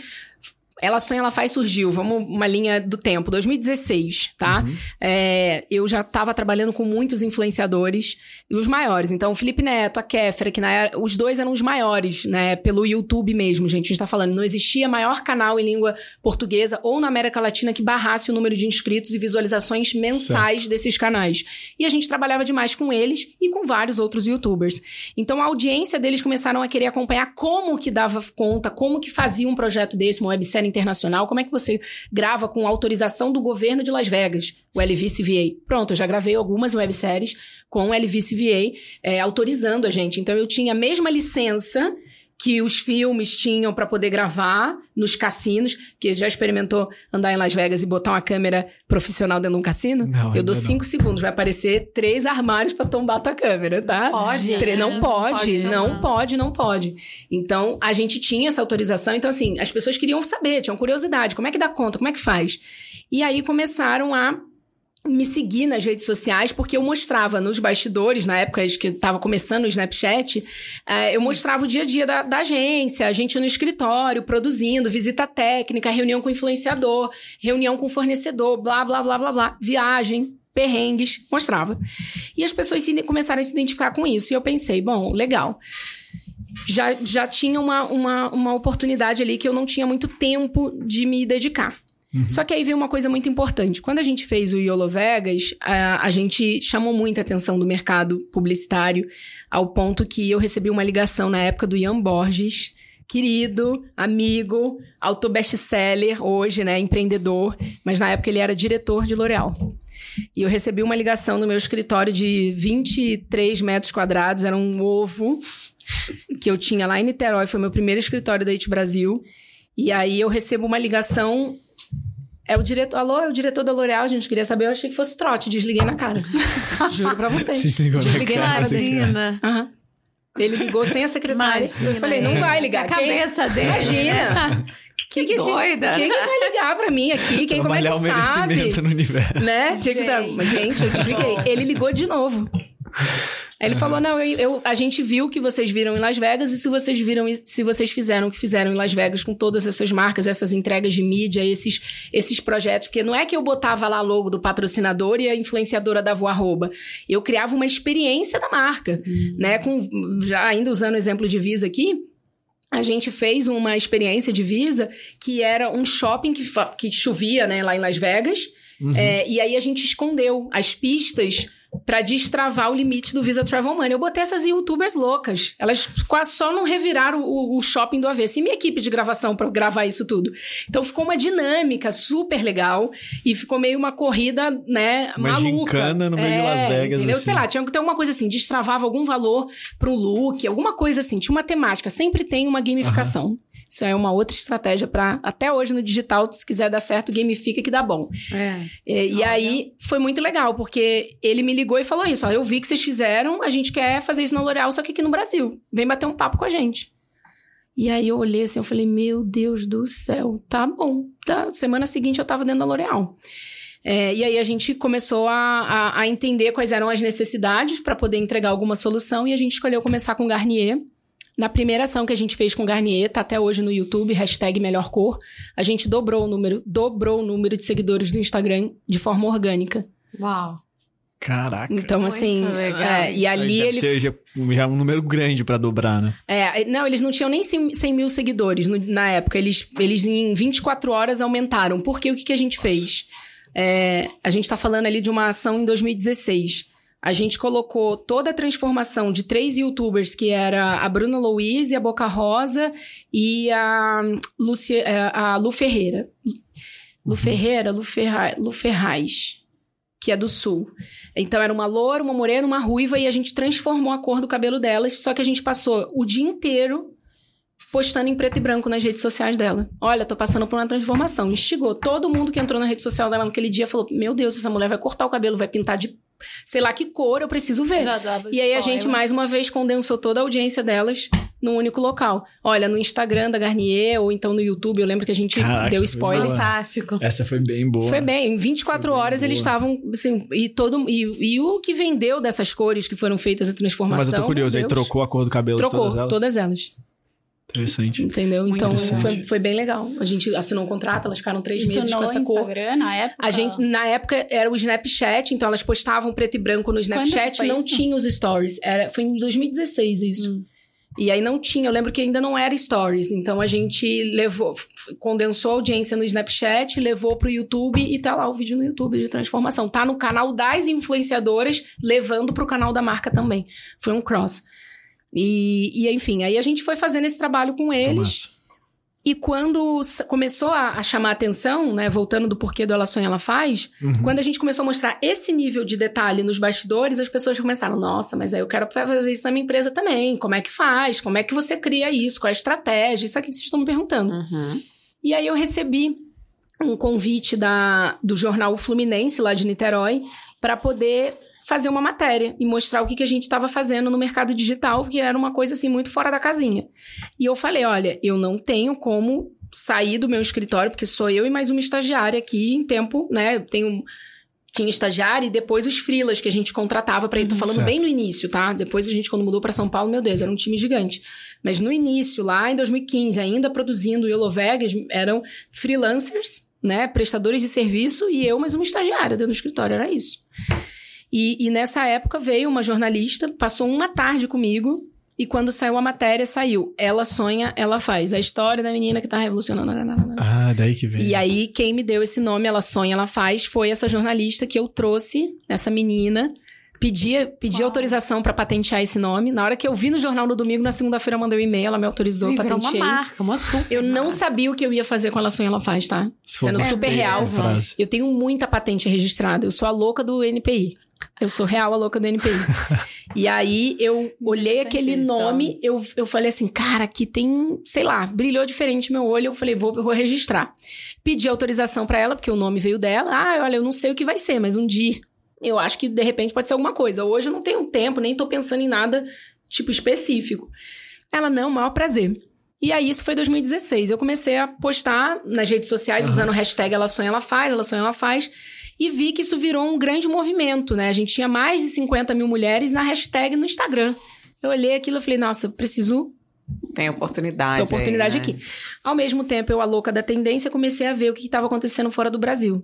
ela Sonha, Ela Faz surgiu, vamos uma linha do tempo, 2016, tá? Uhum. É, eu já estava trabalhando com muitos influenciadores, e os maiores. Então, o Felipe Neto, a Kéfera, que na, os dois eram os maiores, né? Pelo YouTube mesmo, gente. A gente tá falando, não existia maior canal em língua portuguesa ou na América Latina que barrasse o número de inscritos e visualizações mensais certo. desses canais. E a gente trabalhava demais com eles e com vários outros youtubers. Então, a audiência deles começaram a querer acompanhar como que dava conta, como que fazia um projeto desse, uma websérie internacional, como é que você grava com autorização do governo de Las Vegas, o LVCVA? Pronto, eu já gravei algumas webséries com o LVCVA é, autorizando a gente. Então eu tinha a mesma licença que os filmes tinham para poder gravar nos cassinos, que já experimentou andar em Las Vegas e botar uma câmera profissional dentro de um cassino? Não, eu dou cinco não. segundos, vai aparecer três armários para tombar a tua câmera, tá? Pode. Não pode, pode não, não pode, não pode. Então, a gente tinha essa autorização, então assim, as pessoas queriam saber, tinham curiosidade, como é que dá conta, como é que faz? E aí começaram a me seguir nas redes sociais, porque eu mostrava nos bastidores, na época que estava começando o Snapchat, uh, eu mostrava o dia a dia da, da, agência, a gente no escritório, produzindo, visita técnica, reunião com influenciador, reunião com fornecedor, blá, blá, blá, blá, blá, viagem, perrengues, mostrava. E as pessoas se, começaram a se identificar com isso. E eu pensei, bom, legal. Já, já tinha uma, uma, uma oportunidade ali que eu não tinha muito tempo de me dedicar. Uhum. Só que aí veio uma coisa muito importante. Quando a gente fez o Yolo Vegas, a, a gente chamou muita atenção do mercado publicitário, ao ponto que eu recebi uma ligação na época do Ian Borges, querido, amigo, autor best-seller, hoje, né, empreendedor, mas na época ele era diretor de L'Oréal. E eu recebi uma ligação no meu escritório de 23 metros quadrados, era um ovo que eu tinha lá em Niterói, foi meu primeiro escritório da IT Brasil. E aí eu recebo uma ligação é o diretor. Alô, é o diretor da L'Oréal, a gente queria saber. Eu achei que fosse trote, desliguei na cara. Juro pra vocês. Desliguei na cara. Imagina. Uhum. Ele ligou sem a secretária. Imagina. Eu falei, não vai ligar. A cabeça Quem? dele. Imagina. Que, que, doida! Quem que vai ligar pra mim aqui? Quem como é que o sabe? no universo. Né? Tinha que dar... Gente, eu desliguei. Ele ligou de novo. Aí ele uhum. falou: não, eu, eu, a gente viu que vocês viram em Las Vegas, e se vocês viram, se vocês fizeram o que fizeram em Las Vegas com todas essas marcas, essas entregas de mídia, esses, esses projetos, porque não é que eu botava lá logo do patrocinador e a influenciadora dava o arroba. Eu criava uma experiência da marca, uhum. né? Com, já ainda usando o exemplo de Visa aqui, a gente fez uma experiência de Visa que era um shopping que, que chovia, né, lá em Las Vegas. Uhum. É, e aí a gente escondeu as pistas para destravar o limite do Visa Travel Money. Eu botei essas youtubers loucas. Elas quase só não reviraram o, o shopping do avesso. E minha equipe de gravação para gravar isso tudo. Então ficou uma dinâmica super legal e ficou meio uma corrida, né, uma maluca. Gincana no meio é, de Las Vegas. Entendeu? Assim. Sei lá, tinha que ter alguma coisa assim, destravava algum valor pro look, alguma coisa assim. Tinha uma temática. Sempre tem uma gamificação. Uhum. Isso é uma outra estratégia para até hoje no digital, se quiser dar certo, gamifica que dá bom. É. E, e aí foi muito legal, porque ele me ligou e falou isso: ó, eu vi que vocês fizeram, a gente quer fazer isso na L'Oréal, só que aqui no Brasil. Vem bater um papo com a gente. E aí eu olhei assim, eu falei, meu Deus do céu, tá bom. Tá. Semana seguinte eu tava dentro da L'Oréal. É, e aí a gente começou a, a, a entender quais eram as necessidades para poder entregar alguma solução e a gente escolheu começar com Garnier. Na primeira ação que a gente fez com Garnier, tá até hoje no YouTube, hashtag melhor cor, a gente dobrou o número, dobrou o número de seguidores do Instagram de forma orgânica. Uau! Caraca. Então, assim, é, e ali Deve ele. Ser já, já um número grande para dobrar, né? É, não, eles não tinham nem 100, 100 mil seguidores no, na época. Eles, eles em 24 horas aumentaram. Porque o que, que a gente Nossa. fez? É, a gente tá falando ali de uma ação em 2016. A gente colocou toda a transformação de três youtubers, que era a Bruna Louise, a Boca Rosa e a, Lucia, é, a Lu Ferreira. Lu uhum. Ferreira, Lu, Ferra, Lu Ferraz, que é do Sul. Então era uma loura, uma morena, uma ruiva, e a gente transformou a cor do cabelo delas, só que a gente passou o dia inteiro postando em preto e branco nas redes sociais dela. Olha, tô passando por uma transformação. Instigou todo mundo que entrou na rede social dela naquele dia falou: Meu Deus, essa mulher vai cortar o cabelo, vai pintar de sei lá que cor, eu preciso ver. e aí a gente mais uma vez condensou toda a audiência delas num único local. Olha, no Instagram da Garnier ou então no YouTube, eu lembro que a gente Caraca, deu spoiler. Fantástico. Essa foi bem boa. Foi bem, em 24 horas eles estavam assim, e todo e, e, o que vendeu dessas cores que foram feitas a transformação. Mas eu tô curioso, aí trocou a cor do cabelo trocou, de todas elas? todas elas. Interessante. Entendeu? Muito então foi, foi, bem legal. A gente assinou um contrato, elas ficaram três Isso meses com essa cor. Instagram, na época? A gente, na época, era o Snapchat, então elas postavam preto e branco no Snapchat, não isso? tinha os stories. Era, foi em 2016 isso. Hum. E aí não tinha, eu lembro que ainda não era stories. Então a gente levou, condensou a audiência no Snapchat, levou pro YouTube e tá lá o vídeo no YouTube de transformação. Tá no canal das influenciadoras, levando pro canal da marca também. Foi um cross. E, e enfim, aí a gente foi fazendo esse trabalho com eles. E quando começou a, a, chamar atenção, né, voltando do porquê do Ela Sonha, Ela Faz, uhum. quando a gente começou a mostrar esse nível de detalhe nos bastidores, as pessoas começaram, nossa, mas aí eu quero fazer isso na minha empresa também, como é que faz, como é que você cria isso, qual é a estratégia, isso aqui que vocês estão me perguntando. Uhum. E aí eu recebi um convite da, do jornal Fluminense, lá de Niterói, para poder fazer uma matéria e mostrar o que, que a gente estava fazendo no mercado digital, que era uma coisa assim muito fora da casinha. E eu falei: olha, eu não tenho como sair do meu escritório, porque sou eu e mais uma estagiária aqui em tempo, né? Tenho tinha estagiário e depois os freelas que a gente contratava para ir. Tô falando certo. bem no início, tá? Depois a gente, quando mudou para São Paulo, meu Deus, era um time gigante. Mas no início, lá em 2015, ainda produzindo o Yellow Vegas, eram freelancers, né? Prestadores de serviço e eu mais uma estagiária dentro do escritório, era isso. E, e nessa época veio uma jornalista, passou uma tarde comigo, e quando saiu a matéria, saiu. Ela sonha, ela faz. A história da menina que tá revolucionando. Ah, daí que veio. E aí, quem me deu esse nome, Ela Sonha, Ela Faz, foi essa jornalista que eu trouxe, essa menina. Pedi, pedi autorização para patentear esse nome. Na hora que eu vi no jornal no domingo, na segunda-feira eu mandei um e-mail, ela me autorizou, e patenteei. uma marca, uma super Eu não sabia o que eu ia fazer com Ela Sonha, Ela Faz, tá? Sendo super real. Eu tenho muita patente registrada. Eu sou a louca do NPI. Eu sou real a louca do NPI. e aí eu olhei aquele nome, eu, eu falei assim, cara, aqui tem, sei lá, brilhou diferente meu olho. Eu falei, vou, vou registrar. Pedi autorização para ela, porque o nome veio dela. Ah, olha, eu não sei o que vai ser, mas um dia eu acho que de repente pode ser alguma coisa. Hoje eu não tenho tempo, nem tô pensando em nada tipo específico. Ela, não, maior prazer. E aí, isso foi 2016. Eu comecei a postar nas redes sociais, uhum. usando o hashtag Ela Sonha, Ela Faz, Ela Sonha, Ela Faz. E vi que isso virou um grande movimento, né? A gente tinha mais de 50 mil mulheres na hashtag no Instagram. Eu olhei aquilo e falei, nossa, preciso tem oportunidade. Tem oportunidade aí, né? aqui. Ao mesmo tempo, eu, a louca da tendência, comecei a ver o que estava acontecendo fora do Brasil.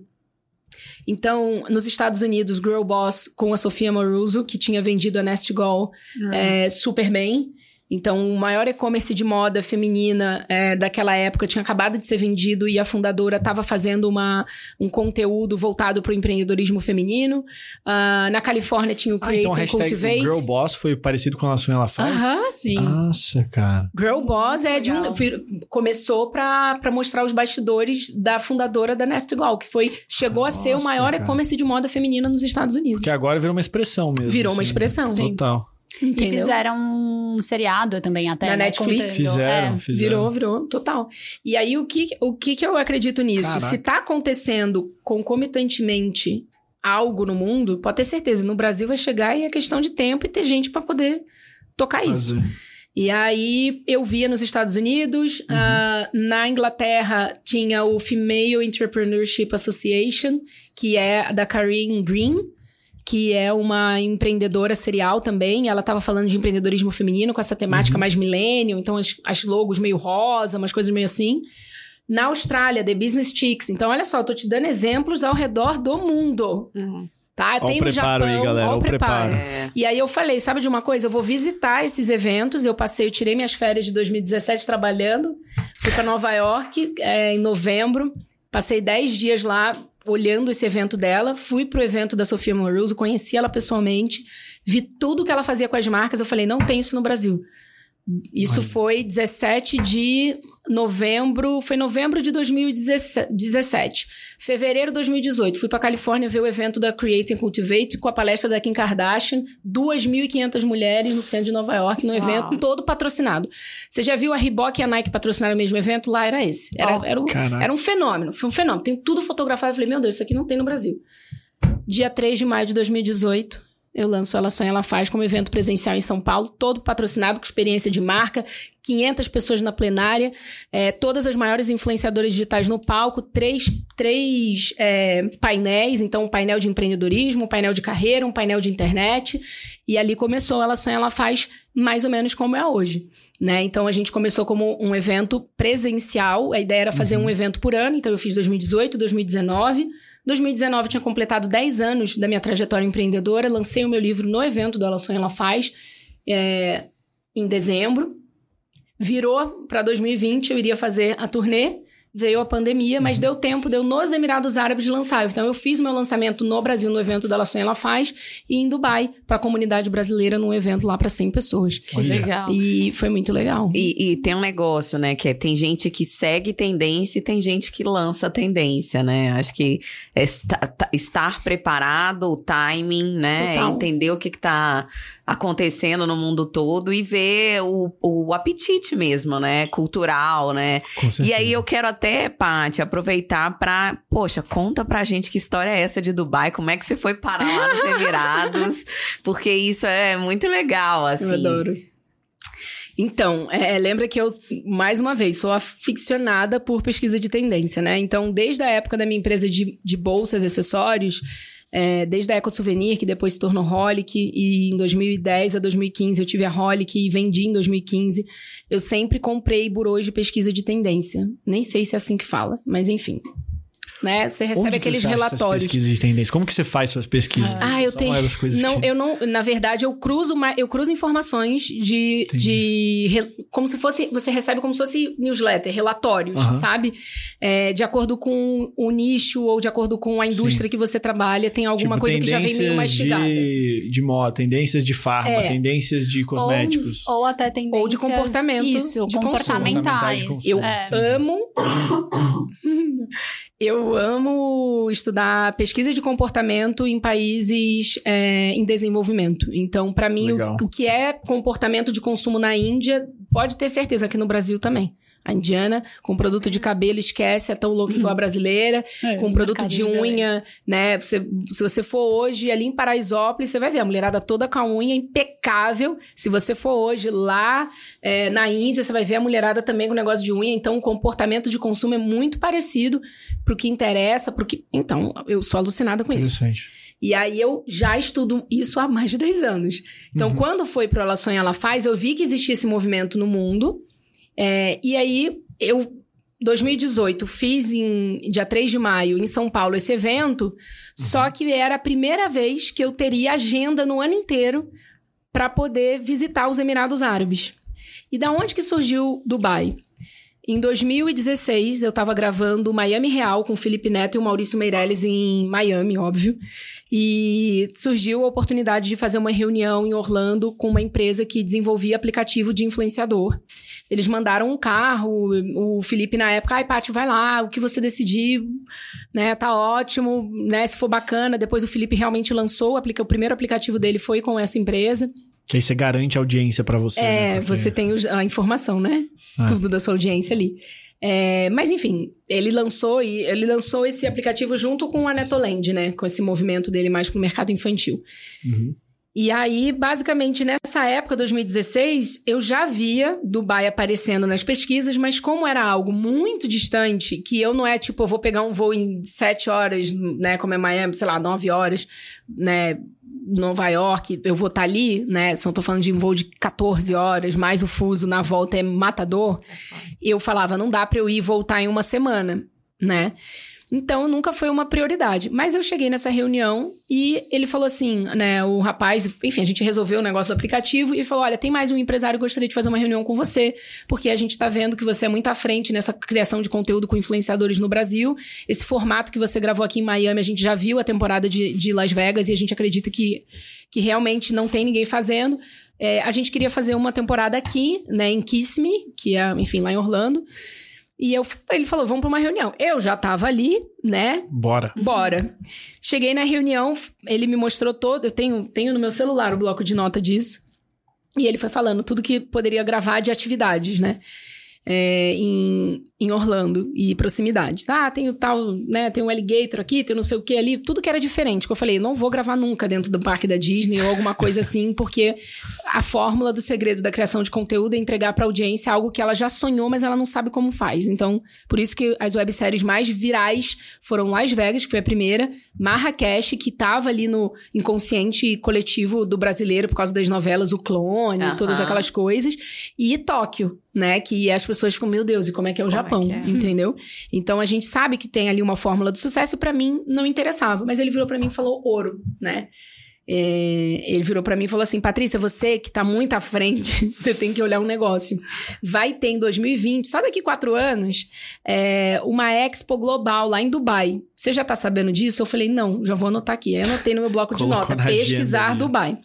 Então, nos Estados Unidos, Girl Boss com a Sofia Maruso, que tinha vendido a Nest Goal uhum. é, super bem. Então, o maior e-commerce de moda feminina é, daquela época tinha acabado de ser vendido e a fundadora estava fazendo uma, um conteúdo voltado para o empreendedorismo feminino. Uh, na Califórnia tinha o Create ah, então, and Cultivate. Girl Boss foi parecido com a ação ela faz? Aham, uh -huh, sim. Nossa, cara. Girl Boss é de um, começou para mostrar os bastidores da fundadora da Nest Igual, que foi chegou Nossa, a ser o maior e-commerce de moda feminina nos Estados Unidos. Porque agora virou uma expressão mesmo. Virou assim, uma expressão. Total. Entendeu? E fizeram um seriado também até. Na né, Netflix. Fizeram, é. fizeram. Virou, virou, total. E aí, o que, o que, que eu acredito nisso? Caraca. Se tá acontecendo concomitantemente algo no mundo, pode ter certeza, no Brasil vai chegar e é questão de tempo e ter gente para poder tocar Fazer. isso. E aí eu via nos Estados Unidos, uhum. uh, na Inglaterra tinha o Female Entrepreneurship Association, que é da Karine Green, que é uma empreendedora serial também. Ela estava falando de empreendedorismo feminino com essa temática uhum. mais millennial, então as, as, logos meio rosa, umas coisas meio assim. Na Austrália, The Business Chicks. Então, olha só, eu tô te dando exemplos ao redor do mundo. Uhum. Tá? Tem no Japão, aí, galera. Ó o preparo. preparo. É. E aí eu falei, sabe de uma coisa? Eu vou visitar esses eventos. Eu passei, eu tirei minhas férias de 2017 trabalhando. Fui para Nova York é, em novembro. Passei 10 dias lá olhando esse evento dela, fui pro evento da Sofia Moruso, conheci ela pessoalmente, vi tudo que ela fazia com as marcas, eu falei, não tem isso no Brasil. Isso Olha. foi 17 de novembro, foi novembro de 2017. Fevereiro de 2018, fui para Califórnia ver o evento da Create and Cultivate com a palestra da Kim Kardashian, 2.500 mulheres no centro de Nova York, no evento todo patrocinado. Você já viu a Reebok e a Nike patrocinar o mesmo evento? Lá era esse. Era, oh, era, um, era um fenômeno, foi um fenômeno. Tem tudo fotografado. Eu falei, meu Deus, isso aqui não tem no Brasil. Dia 3 de maio de 2018, eu lanço Ela Sonha, Ela Faz como evento presencial em São Paulo, todo patrocinado com experiência de marca, 500 pessoas na plenária, é, todas as maiores influenciadoras digitais no palco, três, três é, painéis, então um painel de empreendedorismo, um painel de carreira, um painel de internet, e ali começou Ela Sonha, Ela Faz mais ou menos como é hoje. Né? Então a gente começou como um evento presencial, a ideia era fazer uhum. um evento por ano, então eu fiz 2018, 2019, 2019 tinha completado 10 anos da minha trajetória empreendedora, lancei o meu livro no evento do Ela Sonha Ela Faz, é, em dezembro. Virou para 2020, eu iria fazer a turnê veio a pandemia, mas uhum. deu tempo, deu nos Emirados Árabes de lançar. Então eu fiz meu lançamento no Brasil, no evento da Sonha Ela Faz, e em Dubai, para a comunidade brasileira, num evento lá para 100 pessoas. Que Olha. legal. E foi muito legal. E, e, tem um negócio, né, que é, tem gente que segue tendência e tem gente que lança tendência, né? Acho que é estar preparado, o timing, né? Total. Entender o que, que tá acontecendo no mundo todo e ver o, o apetite mesmo, né? Cultural, né? E aí eu quero até, Paty, aproveitar pra. Poxa, conta pra gente que história é essa de Dubai, como é que você foi parar lá nos Emirados? Porque isso é muito legal, assim. Eu adoro. Então, é, lembra que eu, mais uma vez, sou aficionada por pesquisa de tendência, né? Então, desde a época da minha empresa de, de bolsas e acessórios, é, desde a Eco Souvenir, que depois se tornou Holic, e em 2010 a 2015 eu tive a Holic e vendi em 2015. Eu sempre comprei burôs de pesquisa de tendência. Nem sei se é assim que fala, mas enfim né? Você recebe Onde aqueles relatórios. pesquisas de tendência? Como que você faz suas pesquisas? Ah, eu tenho. Não, que... eu não. Na verdade, eu cruzo, eu cruzo informações de, de como se fosse. Você recebe como se fosse newsletter, relatórios, sabe? É, de acordo com o nicho ou de acordo com a indústria Sim. que você trabalha, tem alguma tipo, coisa que já vem meio mastigada. De, de moda, tendências de farma, é. tendências de cosméticos. Ou, ou, até tendências. Ou de comportamento. Isso, de comportamentais. De eu é. amo. Eu amo estudar pesquisa de comportamento em países é, em desenvolvimento. Então, para mim, o, o, que é comportamento de consumo na Índia, pode ter certeza que no Brasil também. A indiana, com produto de cabelo, esquece, é tão louca igual a brasileira. É, com produto de unha, né? Você, se você for hoje ali em Paraisópolis, você vai ver a mulherada toda com a unha impecável. Se você for hoje lá é, na Índia, você vai ver a mulherada também com negócio de unha. Então, o comportamento de consumo é muito parecido pro que interessa, pro que... Então, eu sou alucinada com isso. E aí eu já estudo isso há mais de 10 anos. Então, uhum. quando foi pro Ela Sonha, Ela Faz, eu vi que existia esse movimento no mundo. É, e aí, eu 2018, fiz em dia 3 de maio em São Paulo esse evento, uhum. só que era a primeira vez que eu teria agenda no ano inteiro para poder visitar os Emirados Árabes. E da onde que surgiu Dubai? Em 2016, eu estava gravando Miami Real com o Felipe Neto e o Maurício Meirelles em Miami, óbvio. E surgiu a oportunidade de fazer uma reunião em Orlando com uma empresa que desenvolvia aplicativo de influenciador. Eles mandaram um carro, o Felipe na época, ai, Paty, vai lá, o que você decidir, né, tá ótimo, né, se for bacana. Depois o Felipe realmente lançou, o, aplica, o primeiro aplicativo dele foi com essa empresa. Que aí você garante audiência para você. É, né? Porque... você tem a informação, né? Ah. Tudo da sua audiência ali. É, mas enfim, ele lançou e ele lançou esse aplicativo junto com a Netoland, né? Com esse movimento dele mais pro mercado infantil. Uhum. E aí, basicamente, nessa época, 2016, eu já via Dubai aparecendo nas pesquisas, mas como era algo muito distante, que eu não é tipo, eu vou pegar um voo em sete horas, né, como é Miami, sei lá, nove horas, né, Nova York, eu vou estar tá ali, né? Eu tô falando de um voo de 14 horas, mais o fuso na volta é matador. Eu falava, não dá para eu ir e voltar em uma semana, né? Então, nunca foi uma prioridade. Mas eu cheguei nessa reunião e ele falou assim, né? O rapaz, enfim, a gente resolveu o negócio do aplicativo e falou: olha, tem mais um empresário que gostaria de fazer uma reunião com você, porque a gente tá vendo que você é muito à frente nessa criação de conteúdo com influenciadores no Brasil. Esse formato que você gravou aqui em Miami, a gente já viu a temporada de, de Las Vegas e a gente acredita que, que realmente não tem ninguém fazendo. É, a gente queria fazer uma temporada aqui, né, em Kiss Me, que é, enfim, lá em Orlando. E eu, ele falou, vamos para uma reunião. Eu já tava ali, né? Bora. Bora. Cheguei na reunião, ele me mostrou todo, eu tenho, tenho no meu celular o bloco de nota disso. E ele foi falando tudo que poderia gravar de atividades, né? é, em, em Orlando e proximidade. Ah, tem o tal, né? Tem o alligator aqui, tem não sei o que ali, tudo que era diferente. Que eu falei, não vou gravar nunca dentro do parque da Disney ou alguma coisa assim, porque a fórmula do segredo da criação de conteúdo é entregar para audiência algo que ela já sonhou, mas ela não sabe como faz. Então, por isso que as webséries mais virais foram Las Vegas, que foi a primeira, Marrakech, que tava ali no inconsciente coletivo do brasileiro por causa das novelas O Clone, uhum. todas aquelas coisas, e Tóquio, né? Que as pessoas ficam, meu Deus, e como é que é o como é Japão? É é? Entendeu? Então a gente sabe que tem ali uma fórmula do sucesso, para mim não interessava. Mas ele virou para mim e falou ouro, né? É, ele virou para mim e falou assim: Patrícia, você que tá muito à frente, você tem que olhar um negócio. Vai ter em 2020, só daqui quatro anos, é, uma Expo Global lá em Dubai. Você já tá sabendo disso? Eu falei: não, já vou anotar aqui. Aí eu anotei no meu bloco de nota: pesquisar Dubai.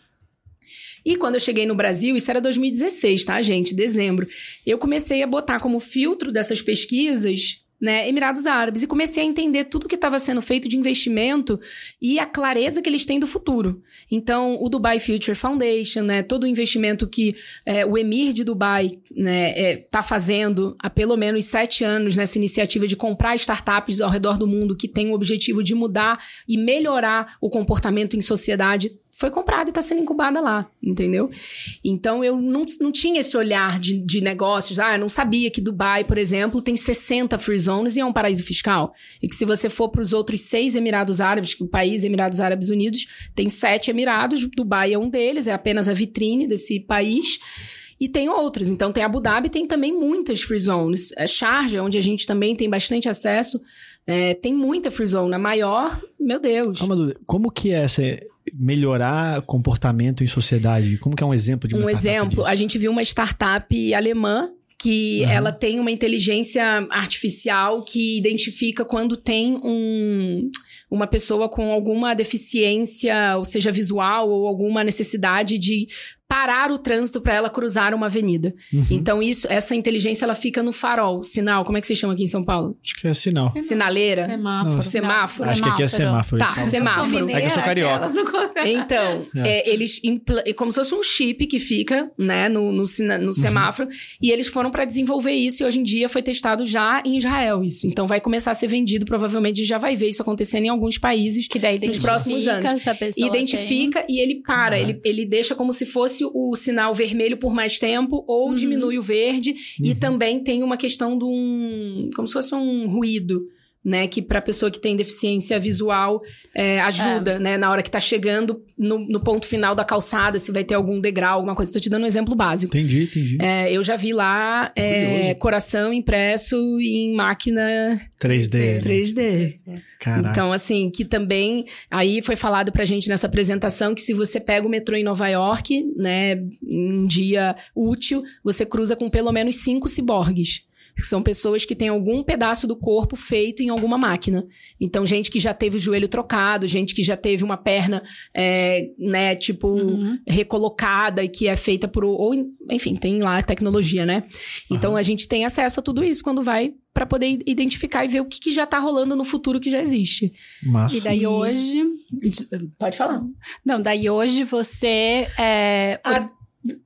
E quando eu cheguei no Brasil, isso era 2016, tá, gente? Dezembro. Eu comecei a botar como filtro dessas pesquisas né, Emirados Árabes, e comecei a entender tudo que estava sendo feito de investimento e a clareza que eles têm do futuro. Então, o Dubai Future Foundation, né, todo o investimento que é, o Emir de Dubai está né, é, tá fazendo há pelo menos sete anos nessa iniciativa de comprar startups ao redor do mundo que tem o objetivo de mudar e melhorar o comportamento em sociedade foi comprada e está sendo incubada lá, entendeu? Então eu não, não tinha esse olhar de, de negócios. Ah, eu não sabia que Dubai, por exemplo, tem 60 free zones e é um paraíso fiscal. E que se você for para os outros seis Emirados Árabes, que o país Emirados Árabes Unidos tem sete Emirados, Dubai é um deles, é apenas a vitrine desse país. E tem outros. Então, tem Abu Dhabi, tem também muitas free zones. É Sharjah, onde a gente também tem bastante acesso, é, tem muita free zone. A maior, meu Deus. Calma, como que é essa melhorar comportamento em sociedade? Como que é um exemplo de uma Um exemplo, disso? a gente viu uma startup alemã que uhum. ela tem uma inteligência artificial que identifica quando tem um, uma pessoa com alguma deficiência, ou seja visual, ou alguma necessidade de parar o trânsito para ela cruzar uma avenida. Uhum. Então isso, essa inteligência ela fica no farol, sinal, como é que se chama aqui em São Paulo? Acho que é sinal. Sinaleira. Semáforo. Semáforo. Acho que aqui é semáforo. Tá, semáforo. É que eu sou carioca. Então, é. É, eles é como se fosse um chip que fica, né, no, no, no uhum. semáforo, uhum. e eles foram para desenvolver isso e hoje em dia foi testado já em Israel isso. Então vai começar a ser vendido, provavelmente já vai ver isso acontecendo em alguns países que daí nos próximos anos. Identifica tem. e ele para, uhum. ele, ele deixa como se fosse o sinal vermelho por mais tempo ou uhum. diminui o verde. Uhum. E também tem uma questão de um. como se fosse um ruído. Né, que para pessoa que tem deficiência visual é, ajuda, é. né, na hora que tá chegando no, no, ponto final da calçada, se vai ter algum degrau, alguma coisa. Tô te dando um exemplo básico. Entendi, entendi. É, eu já vi lá é, coração impresso em máquina 3D. 3D. Caraca. Então, assim, que também aí foi falado pra gente nessa apresentação que se você pega o metrô em Nova York, né, um dia útil, você cruza com pelo menos cinco ciborgues. São pessoas que têm algum pedaço do corpo feito em alguma máquina. Então, gente que já teve o joelho trocado, gente que já teve uma perna, é, né, tipo, uhum. recolocada e que é feita por. Ou, enfim, tem lá a tecnologia, né? Então, uhum. a gente tem acesso a tudo isso quando vai para poder identificar e ver o que, que já está rolando no futuro que já existe. Massa. E daí hoje. Pode falar. Não, daí hoje você. É, a...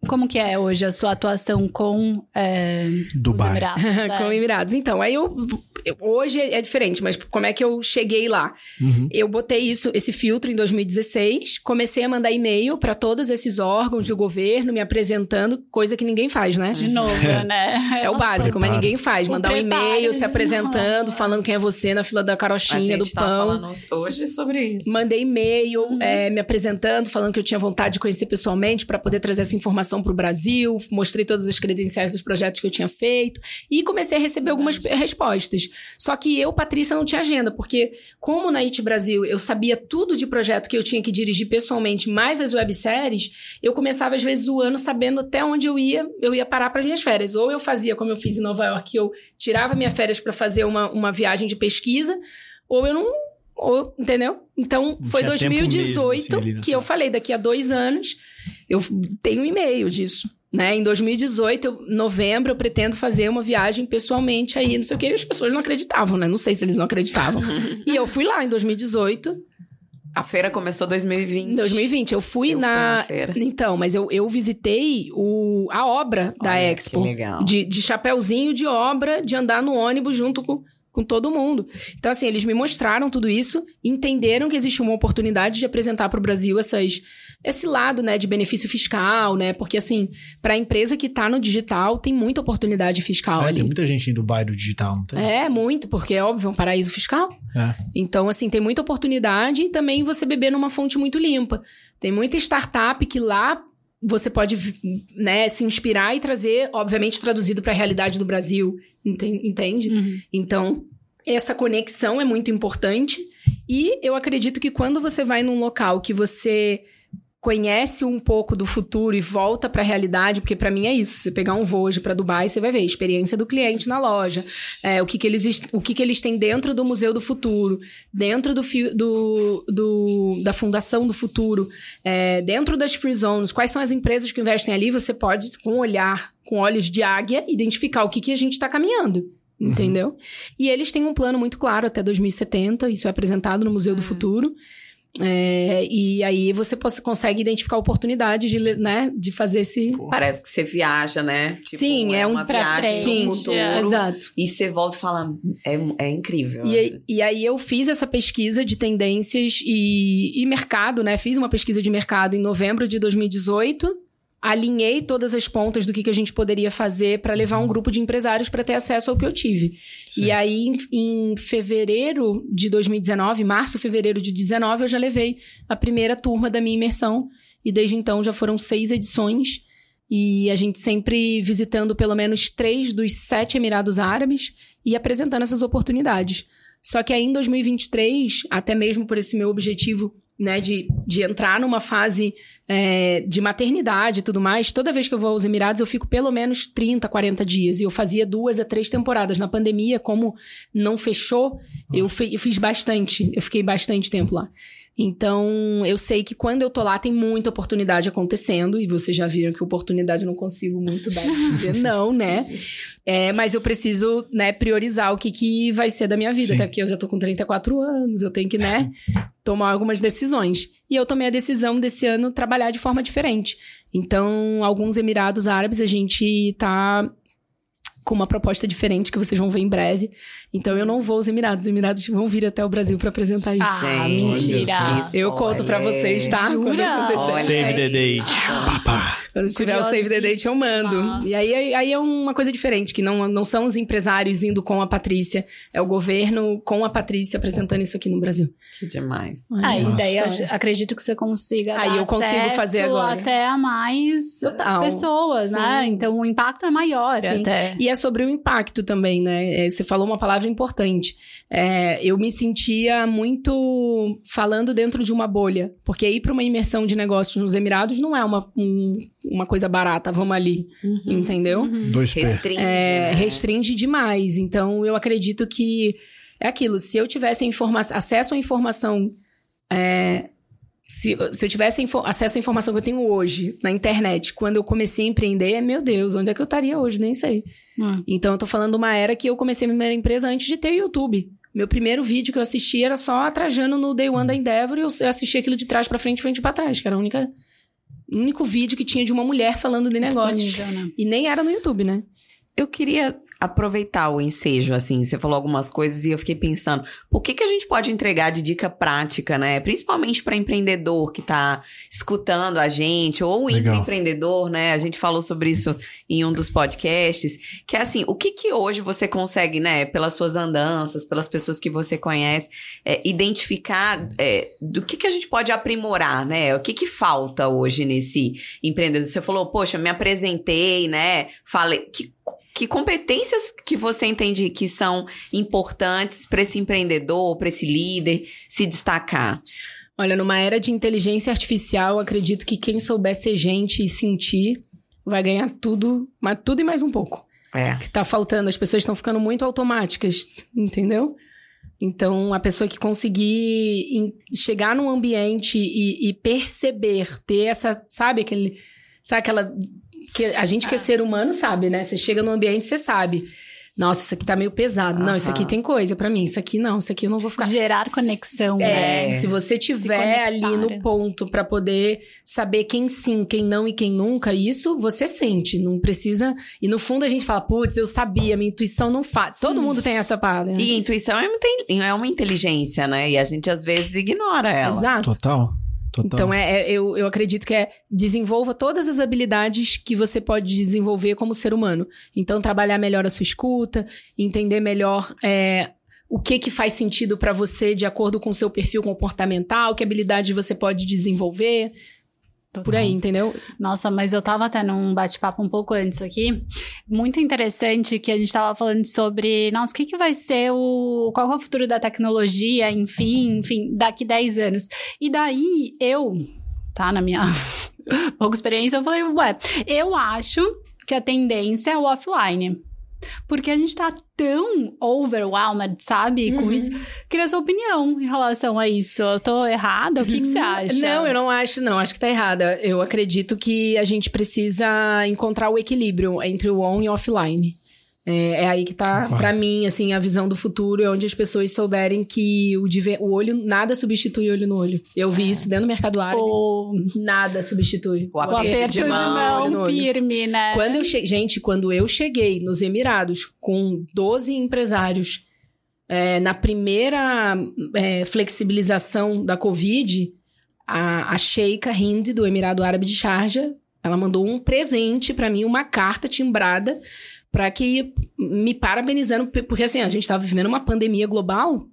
Como que é hoje a sua atuação com é, Dubai. os Emirados? É? com Emirados. Então, aí eu, eu, Hoje é diferente, mas como é que eu cheguei lá? Uhum. Eu botei isso, esse filtro em 2016, comecei a mandar e-mail para todos esses órgãos do governo, me apresentando, coisa que ninguém faz, né? De novo, né? É o básico, mas ninguém faz. Mandar um e-mail, se apresentando, falando quem é você na fila da carochinha, do tá pão. falando hoje sobre isso. Mandei e-mail, uhum. é, me apresentando, falando que eu tinha vontade de conhecer pessoalmente para poder trazer essa informação para o Brasil, mostrei todas as credenciais dos projetos que eu tinha feito e comecei a receber algumas respostas. Só que eu, Patrícia, não tinha agenda, porque como na IT Brasil eu sabia tudo de projeto que eu tinha que dirigir pessoalmente, mais as webséries, eu começava às vezes o ano sabendo até onde eu ia, eu ia parar para minhas férias. Ou eu fazia como eu fiz em Nova York, eu tirava minhas férias para fazer uma, uma viagem de pesquisa, ou eu não ou, entendeu? Então, foi 2018 mesmo, assim, que eu falei, daqui a dois anos, eu tenho um e-mail disso. Né? Em 2018, eu, novembro, eu pretendo fazer uma viagem pessoalmente aí, não sei o que, e as pessoas não acreditavam, né? Não sei se eles não acreditavam. e eu fui lá em 2018. A feira começou em 2020. Em 2020. Eu fui eu na. Fui na então, mas eu, eu visitei o, a obra da Olha, Expo. Que legal. De, de chapéuzinho de obra, de andar no ônibus junto com com todo mundo. Então, assim, eles me mostraram tudo isso, entenderam que existe uma oportunidade de apresentar para o Brasil essas, esse lado, né, de benefício fiscal, né? Porque, assim, para a empresa que está no digital, tem muita oportunidade fiscal é, ali. Tem muita gente em Dubai do digital, não tem? É, muito, porque é óbvio, é um paraíso fiscal. É. Então, assim, tem muita oportunidade e também você beber numa fonte muito limpa. Tem muita startup que lá você pode né, se inspirar e trazer, obviamente, traduzido para a realidade do Brasil, entende? Uhum. Então, essa conexão é muito importante. E eu acredito que quando você vai num local que você conhece um pouco do futuro e volta para a realidade, porque para mim é isso. Você pegar um voo hoje para Dubai, você vai ver a experiência do cliente na loja, é, o, que, que, eles, o que, que eles têm dentro do Museu do Futuro, dentro do, do, do da Fundação do Futuro, é, dentro das Free Zones, quais são as empresas que investem ali, você pode, com um olhar, com olhos de águia, identificar o que, que a gente está caminhando. Uhum. Entendeu? Uhum. E eles têm um plano muito claro até 2070, isso é apresentado no Museu do é. Futuro. É, e aí você consegue identificar oportunidades de, né, de fazer esse. Parece que você viaja, né? Tipo, Sim, é, é uma viagem frente, no futuro. É, exato. E você volta e fala, é, é incrível. E, assim. e, aí eu fiz essa pesquisa de tendências e, e mercado, né? Fiz uma pesquisa de mercado em novembro de 2018 alinhei todas as pontas do que, que a gente poderia fazer para levar um uhum. grupo de empresários para ter acesso ao que eu tive. Sim. E aí, em, em, fevereiro de 2019, março, fevereiro de 2019, eu já levei a primeira turma da minha imersão. E desde então já foram seis edições. E a gente sempre visitando pelo menos três dos sete Emirados Árabes e apresentando essas oportunidades. Só que aí em 2023, até mesmo por esse meu objetivo né, de, de entrar numa fase é, de maternidade e tudo mais, toda vez que eu vou aos Emirados, eu fico pelo menos 30, 40 dias. E eu fazia duas a três temporadas. Na pandemia, como não fechou, eu, eu fiz bastante. Eu fiquei bastante tempo lá. Então, eu sei que quando eu tô lá tem muita oportunidade acontecendo, e vocês já viram que oportunidade eu não consigo muito dar dizer não, né? É, mas eu preciso, né, priorizar o que, que vai ser da minha vida, Sim. até porque eu já tô com 34 anos, eu tenho que, né, tomar algumas decisões. E eu tomei a decisão desse ano trabalhar de forma diferente. Então, alguns Emirados Árabes a gente tá com uma proposta diferente que vocês vão ver em breve. Então eu não vou aos Emirados, os Emirados vão vir até o Brasil para apresentar isso. Ah, mentira. Eu conto para vocês, tá? Jura? Save the date. Quando tiver o Save the Date, eu mando. E aí, aí é uma coisa diferente, que não, não são os empresários indo com a Patrícia, é o governo com a Patrícia apresentando isso aqui no Brasil. Que demais. Aí, daí acredito que você consiga Aí eu consigo fazer agora. até a mais Total. pessoas, né? Sim. né? Então o impacto é maior Sim. até. E é sobre o impacto também, né? É, você falou uma palavra importante. É, eu me sentia muito falando dentro de uma bolha, porque ir para uma imersão de negócios nos Emirados não é uma, um, uma coisa barata, vamos ali, uhum, entendeu? Uhum. Dois restringe, é, né? restringe demais. Então, eu acredito que é aquilo. Se eu tivesse acesso à informação é, se, se, eu tivesse acesso à informação que eu tenho hoje na internet, quando eu comecei a empreender, meu Deus, onde é que eu estaria hoje? Nem sei. Hum. Então, eu tô falando de uma era que eu comecei a minha primeira empresa antes de ter o YouTube. Meu primeiro vídeo que eu assisti era só trajando no Day One da Endeavor e eu assisti aquilo de trás para frente, frente para trás, que era a única o único vídeo que tinha de uma mulher falando de negócios. Né? E nem era no YouTube, né? Eu queria aproveitar o ensejo, assim. Você falou algumas coisas e eu fiquei pensando, o que, que a gente pode entregar de dica prática, né? Principalmente para empreendedor que está escutando a gente, ou empreendedor, né? A gente falou sobre isso em um dos podcasts, que é assim, o que que hoje você consegue, né, pelas suas andanças, pelas pessoas que você conhece, é, identificar é, do que que a gente pode aprimorar, né? O que que falta hoje nesse empreendedor? Você falou, poxa, me apresentei, né? Falei, que que competências que você entende que são importantes para esse empreendedor, para esse líder se destacar? Olha, numa era de inteligência artificial, acredito que quem souber ser gente e sentir vai ganhar tudo, mas tudo e mais um pouco. É. Que tá faltando, as pessoas estão ficando muito automáticas, entendeu? Então, a pessoa que conseguir chegar num ambiente e, e perceber, ter essa, sabe, aquele, sabe aquela que a gente que é ser humano sabe, né? Você chega no ambiente, você sabe. Nossa, isso aqui tá meio pesado. Uhum. Não, isso aqui tem coisa para mim. Isso aqui não, isso aqui eu não vou ficar. Gerar conexão. É, né? se você tiver ali no ponto para poder saber quem sim, quem não e quem nunca, isso você sente. Não precisa. E no fundo a gente fala, putz, eu sabia, minha intuição não faz. Todo hum. mundo tem essa parada. E intuição é, é uma inteligência, né? E a gente às vezes ignora ela. Exato. Total. Total. Então, é, é, eu, eu acredito que é desenvolva todas as habilidades que você pode desenvolver como ser humano. Então, trabalhar melhor a sua escuta, entender melhor é, o que, que faz sentido para você de acordo com o seu perfil comportamental, que habilidade você pode desenvolver. Por aí, entendeu? Nossa, mas eu tava até num bate-papo um pouco antes aqui. Muito interessante que a gente tava falando sobre, nossa, o que, que vai ser o. Qual é o futuro da tecnologia, enfim, enfim, daqui 10 anos. E daí eu, tá, na minha pouca experiência, eu falei, ué, eu acho que a tendência é o offline. Porque a gente tá tão overwhelmed, sabe, com uhum. isso. Queria sua opinião em relação a isso. Eu tô errada? O que, que você acha? Não, eu não acho, não. Acho que tá errada. Eu acredito que a gente precisa encontrar o equilíbrio entre o on e o offline. É, é, aí que tá, para mim, assim, a visão do futuro, é onde as pessoas souberem que o, o olho, nada substitui olho no olho. Eu vi é. isso dentro do mercado árabe. O... Nada substitui. O aperto, o aperto de, mão, de mão firme, né? Quando eu che... Gente, quando eu cheguei nos Emirados com 12 empresários, é, na primeira é, flexibilização da Covid, a, a Sheikha Hind, do Emirado Árabe de Sharjah, ela mandou um presente para mim, uma carta timbrada para que me parabenizando, porque assim, a gente estava vivendo uma pandemia global,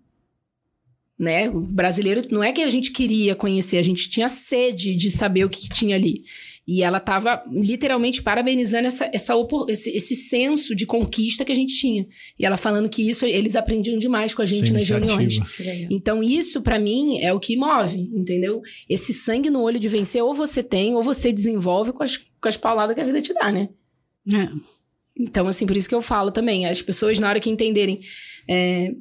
né? O brasileiro não é que a gente queria conhecer, a gente tinha sede de saber o que, que tinha ali. E ela estava literalmente parabenizando essa, essa, esse, esse senso de conquista que a gente tinha. E ela falando que isso eles aprendiam demais com a gente Sem nas reuniões. Então, isso para mim é o que move, entendeu? Esse sangue no olho de vencer, ou você tem, ou você desenvolve com as, com as pauladas que a vida te dá, né? É. Então, assim, por isso que eu falo também, as pessoas, na hora que entenderem. É,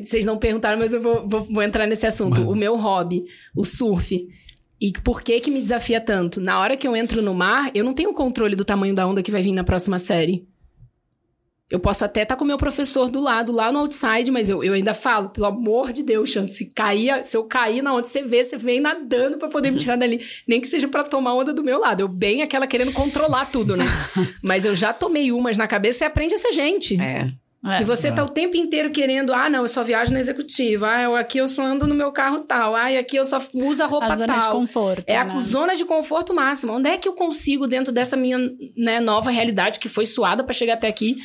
Vocês não perguntaram, mas eu vou, vou, vou entrar nesse assunto. Mano. O meu hobby, o surf. E por que que me desafia tanto? Na hora que eu entro no mar, eu não tenho controle do tamanho da onda que vai vir na próxima série. Eu posso até estar tá com o meu professor do lado, lá no outside, mas eu, eu ainda falo, pelo amor de Deus, Xande, se cair, se eu cair na onde você vê, você vem nadando para poder me tirar dali. Nem que seja para tomar onda do meu lado. Eu bem aquela querendo controlar tudo, né? mas eu já tomei umas na cabeça e aprende a ser gente. É. É, Se você é. tá o tempo inteiro querendo, ah, não, eu só viajo na executiva, ah, eu, aqui eu só ando no meu carro tal, ah, e aqui eu só uso a roupa a zona tal. de conforto. É né? a zona de conforto máxima. Onde é que eu consigo, dentro dessa minha né, nova realidade que foi suada para chegar até aqui,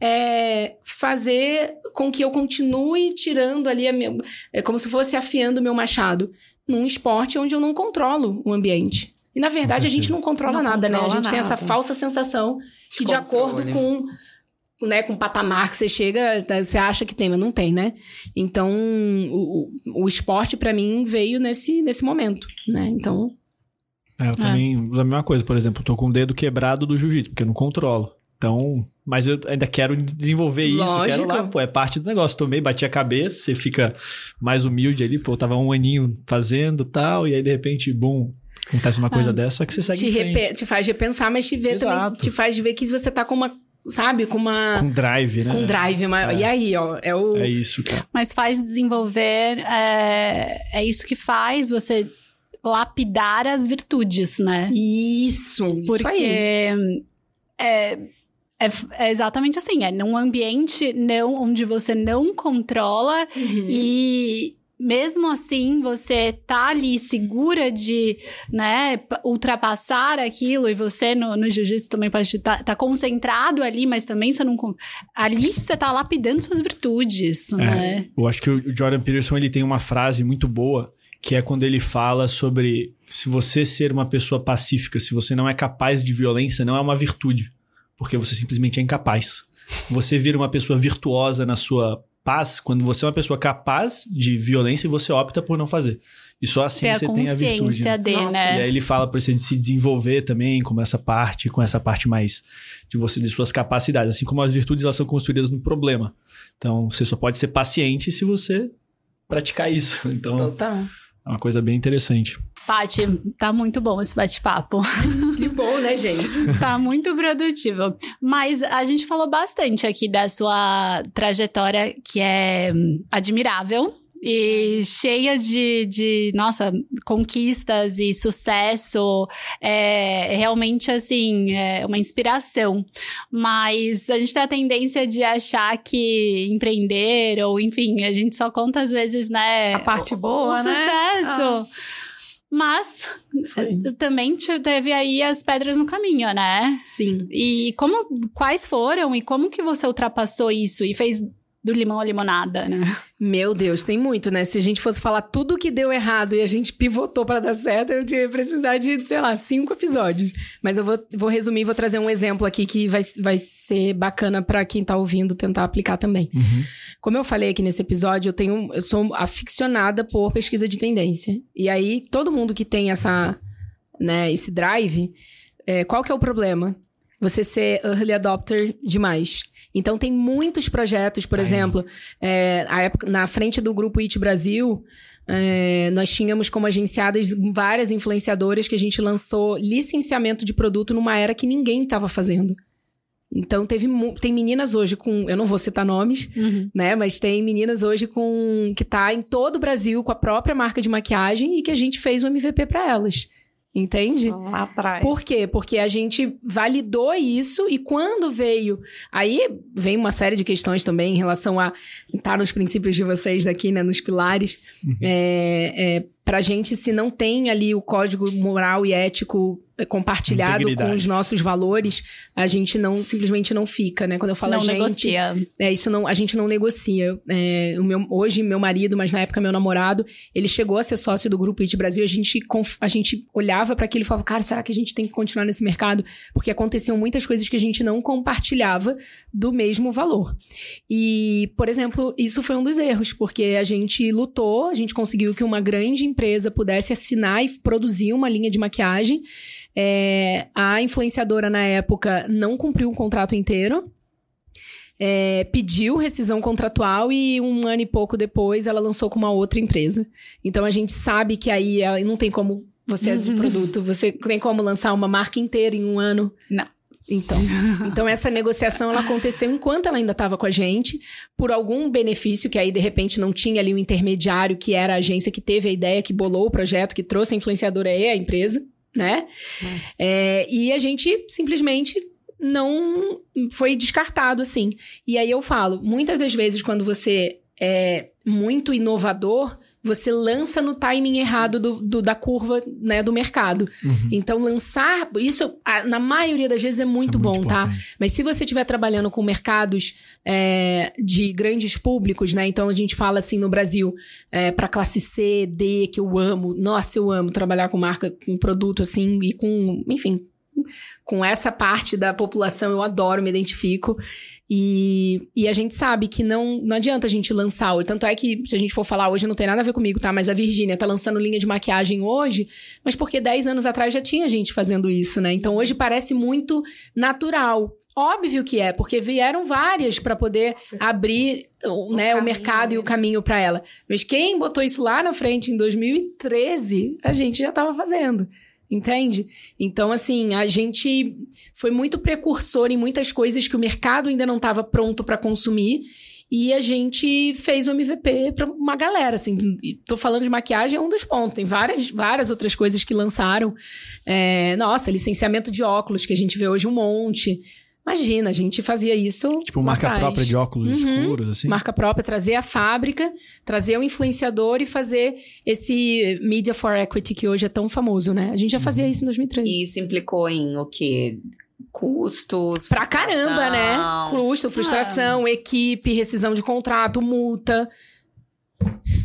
é, fazer com que eu continue tirando ali, a minha, é como se fosse afiando o meu machado, num esporte onde eu não controlo o ambiente. E na verdade a gente não controla não nada, controla né? A gente nada. tem essa falsa sensação que, de, de acordo com né, com o patamar que você chega, né, você acha que tem, mas não tem, né? Então, o, o esporte para mim veio nesse, nesse momento, né? Então... É, eu também é. a mesma coisa, por exemplo, tô com o dedo quebrado do jiu-jitsu, porque eu não controlo. Então, mas eu ainda quero desenvolver isso, Lógico. quero lá, pô, é parte do negócio. Tomei, bati a cabeça, você fica mais humilde ali, pô, eu tava um aninho fazendo tal, e aí de repente, bum, acontece uma coisa ah, dessa, só que você segue te, em frente. te faz repensar, mas te vê Exato. também, te faz ver que você tá com uma sabe? Com uma. Com drive, né? Com drive. Uma... É. E aí, ó, é o. É isso, cara. Mas faz desenvolver. É, é isso que faz você lapidar as virtudes, né? Isso. Porque. Isso é, é, é, exatamente assim, é num ambiente não onde você não controla uhum. e mesmo assim você tá ali segura de, né, ultrapassar aquilo e você no, no jiu-jitsu também pode estar tá, tá, concentrado ali, mas também você não ali você tá lapidando suas virtudes, é, né? Eu acho que o Jordan Peterson ele tem uma frase muito boa que é quando ele fala sobre se você ser uma pessoa pacífica, se você não é capaz de violência, não é uma virtude porque você simplesmente é incapaz. Você vira uma pessoa virtuosa na sua paz quando você é uma pessoa capaz de violência e você opta por não fazer. E só assim você tem a virtude. Né? De, né? E aí ele fala para você de se desenvolver também com essa parte, com essa parte mais de você de suas capacidades, assim como as virtudes elas são construídas no problema. Então, você só pode ser paciente se você praticar isso. Então, Total. é uma coisa bem interessante. Paty, tá muito bom esse bate-papo. Que bom, né, gente? tá muito produtivo. Mas a gente falou bastante aqui da sua trajetória, que é admirável e cheia de, de, nossa, conquistas e sucesso. É realmente, assim, é uma inspiração. Mas a gente tem a tendência de achar que empreender, ou enfim, a gente só conta às vezes, né? A parte boa, o né? sucesso. Ah. Mas Foi. também teve aí as pedras no caminho, né? Sim. E como quais foram e como que você ultrapassou isso e fez do limão à limonada, né? Meu Deus, tem muito, né? Se a gente fosse falar tudo que deu errado e a gente pivotou para dar certo, eu ia precisar de, sei lá, cinco episódios. Mas eu vou, vou resumir, vou trazer um exemplo aqui que vai, vai ser bacana para quem tá ouvindo tentar aplicar também. Uhum. Como eu falei aqui nesse episódio, eu tenho, eu sou aficionada por pesquisa de tendência. E aí, todo mundo que tem essa, né, esse drive, é, qual que é o problema? Você ser early adopter demais. Então, tem muitos projetos, por exemplo, é, época, na frente do grupo IT Brasil, é, nós tínhamos como agenciadas várias influenciadoras que a gente lançou licenciamento de produto numa era que ninguém estava fazendo. Então, teve, tem meninas hoje com. Eu não vou citar nomes, uhum. né? Mas tem meninas hoje com. que tá em todo o Brasil com a própria marca de maquiagem e que a gente fez um MVP para elas. Entende? Lá atrás. Por quê? Porque a gente validou isso e quando veio. Aí vem uma série de questões também em relação a. Tá nos princípios de vocês daqui, né? Nos pilares. Uhum. É, é, pra gente, se não tem ali o código moral e ético compartilhado com os nossos valores, a gente não simplesmente não fica, né? Quando eu falo não a gente, negocia. é isso não, a gente não negocia. É, o meu, hoje meu marido, mas na época meu namorado, ele chegou a ser sócio do grupo IT Brasil. A gente a gente olhava para aquilo e falava, cara, será que a gente tem que continuar nesse mercado? Porque aconteciam muitas coisas que a gente não compartilhava do mesmo valor. E, por exemplo, isso foi um dos erros, porque a gente lutou, a gente conseguiu que uma grande empresa pudesse assinar e produzir uma linha de maquiagem é, a influenciadora na época não cumpriu o contrato inteiro. é, pediu rescisão contratual e um ano e pouco depois ela lançou com uma outra empresa. Então a gente sabe que aí não tem como você é de uhum. produto, você tem como lançar uma marca inteira em um ano? Não. Então, então essa negociação ela aconteceu enquanto ela ainda estava com a gente, por algum benefício que aí de repente não tinha ali o um intermediário que era a agência que teve a ideia, que bolou o projeto, que trouxe a influenciadora e a empresa, né? É. É, e a gente simplesmente não foi descartado assim. E aí eu falo, muitas das vezes quando você é muito inovador, você lança no timing errado do, do da curva né, do mercado. Uhum. Então, lançar. Isso, na maioria das vezes, é muito, é muito bom, tá? importante. tá? Mas se você estiver trabalhando com mercados é, de grandes públicos, né? Então, a gente fala assim no Brasil, é, para classe C, D, que eu amo. Nossa, eu amo trabalhar com marca, com produto assim, e com. Enfim, com essa parte da população eu adoro, me identifico. E, e a gente sabe que não, não adianta a gente lançar hoje. Tanto é que, se a gente for falar hoje, não tem nada a ver comigo, tá? Mas a Virgínia tá lançando linha de maquiagem hoje, mas porque 10 anos atrás já tinha gente fazendo isso, né? Então hoje parece muito natural. Óbvio que é, porque vieram várias para poder abrir o, né, o, o mercado e o caminho para ela. Mas quem botou isso lá na frente em 2013, a gente já estava fazendo. Entende? Então, assim, a gente foi muito precursor em muitas coisas que o mercado ainda não estava pronto para consumir. E a gente fez o MVP para uma galera, assim. Tô falando de maquiagem, é um dos pontos. Tem várias, várias outras coisas que lançaram. É, nossa, licenciamento de óculos, que a gente vê hoje um monte. Imagina, a gente fazia isso. Tipo, marca atrás. própria de óculos uhum. escuros, assim? Marca própria, trazer a fábrica, trazer o influenciador e fazer esse Media for Equity que hoje é tão famoso, né? A gente já fazia uhum. isso em 2013. E isso implicou em o quê? Custos. Pra caramba, né? Custo, frustração, ah. equipe, rescisão de contrato, multa.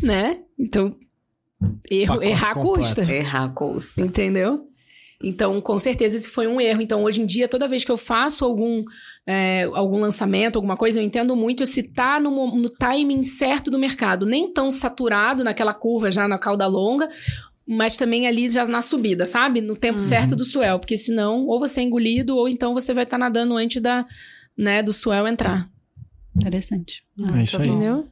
Né? Então, erro, errar custa. Errar custa. Entendeu? Então, com certeza, esse foi um erro. Então, hoje em dia, toda vez que eu faço algum, é, algum lançamento, alguma coisa, eu entendo muito se tá no, no timing certo do mercado. Nem tão saturado naquela curva já na cauda longa, mas também ali já na subida, sabe? No tempo uhum. certo do swell. Porque senão, ou você é engolido, ou então você vai estar tá nadando antes da, né, do swell entrar. Interessante. Ah, é isso aí. Entendeu?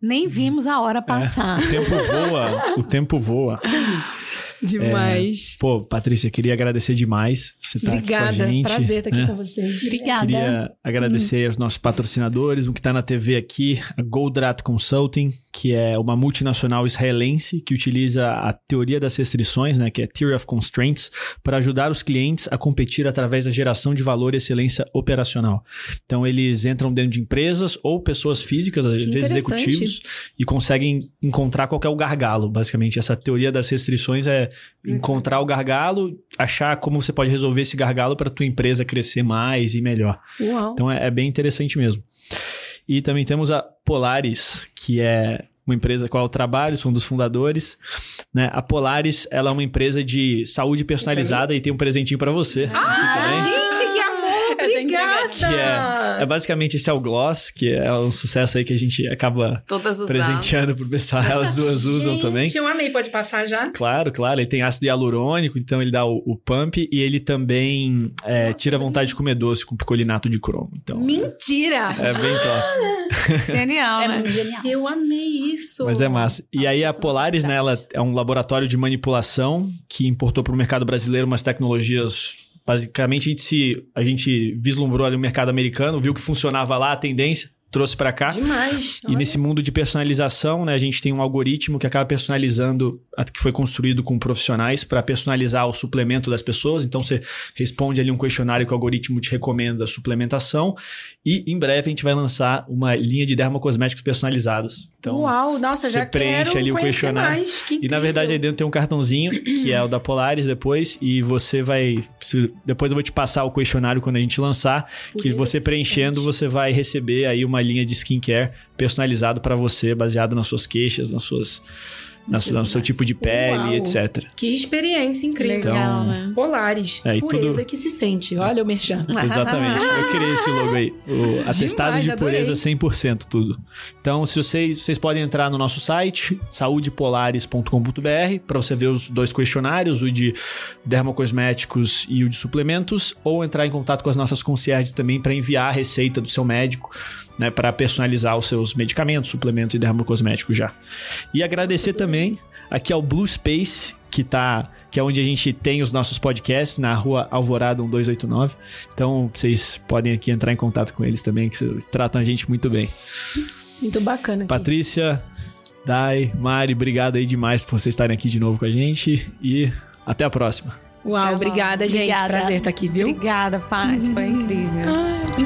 Nem vimos a hora é, passar. É, o tempo voa. o tempo voa. Demais. É, pô, Patrícia, queria agradecer demais você estar tá aqui com a gente. prazer estar aqui né? com você. Obrigada. Queria agradecer hum. aos nossos patrocinadores, um que está na TV aqui, a Goldrat Consulting, que é uma multinacional israelense que utiliza a teoria das restrições, né, que é Theory of Constraints, para ajudar os clientes a competir através da geração de valor e excelência operacional. Então, eles entram dentro de empresas ou pessoas físicas, às vezes executivos, e conseguem encontrar qual é o gargalo. Basicamente, essa teoria das restrições é encontrar o gargalo, achar como você pode resolver esse gargalo para a tua empresa crescer mais e melhor. Uau. Então, é, é bem interessante mesmo. E também temos a Polaris, que é uma empresa com a qual eu trabalho, sou um dos fundadores. Né? A Polaris, ela é uma empresa de saúde personalizada e tem um presentinho para você. Ah, gente, que é, é basicamente esse é o gloss, que é um sucesso aí que a gente acaba Todas presenteando pro pessoal. Elas duas usam gente, também. Eu amei, pode passar já? Claro, claro. Ele tem ácido hialurônico, então ele dá o, o pump e ele também é, tira a vontade de comer doce com picolinato de cromo. Então, Mentira! É, é bem top. Genial, é né? genial. Eu amei isso. Mas é massa. E aí a Polaris, né, ela é um laboratório de manipulação que importou para o mercado brasileiro umas tecnologias Basicamente, a gente, se, a gente vislumbrou ali o mercado americano, viu que funcionava lá a tendência, trouxe para cá. Demais. E nesse mundo de personalização, né, a gente tem um algoritmo que acaba personalizando, que foi construído com profissionais para personalizar o suplemento das pessoas. Então você responde ali um questionário que o algoritmo te recomenda a suplementação. E em breve a gente vai lançar uma linha de dermocosméticos personalizadas. Então, Uau, nossa, você já preenche ali o questionário. Mais, e na verdade aí dentro tem um cartãozinho, que é o da Polaris depois, e você vai. Depois eu vou te passar o questionário quando a gente lançar, que você preenchendo, você vai receber aí uma linha de skincare personalizado para você, baseado nas suas queixas, nas suas no seu tipo de pele, Uau. etc. Que experiência incrível. Legal, então, né? Polares. É, pureza tudo... que se sente. Olha o merchan. Exatamente. Eu criei esse logo aí. O atestado Demais, de pureza adorei. 100% tudo. Então, se vocês, vocês podem entrar no nosso site, saudepolares.com.br, para você ver os dois questionários, o de dermocosméticos e o de suplementos, ou entrar em contato com as nossas concierges também para enviar a receita do seu médico né, para personalizar os seus medicamentos, suplementos e dermocosméticos já. E agradecer também aqui ao Blue Space, que tá, que é onde a gente tem os nossos podcasts na Rua Alvorada 1289. Então, vocês podem aqui entrar em contato com eles também, que tratam a gente muito bem. Muito bacana. Aqui. Patrícia, Dai, Mari, obrigado aí demais por vocês estarem aqui de novo com a gente e até a próxima. Uau, obrigada, gente. Obrigada. Prazer estar aqui, viu? Obrigada, Paty. Foi incrível. Ai.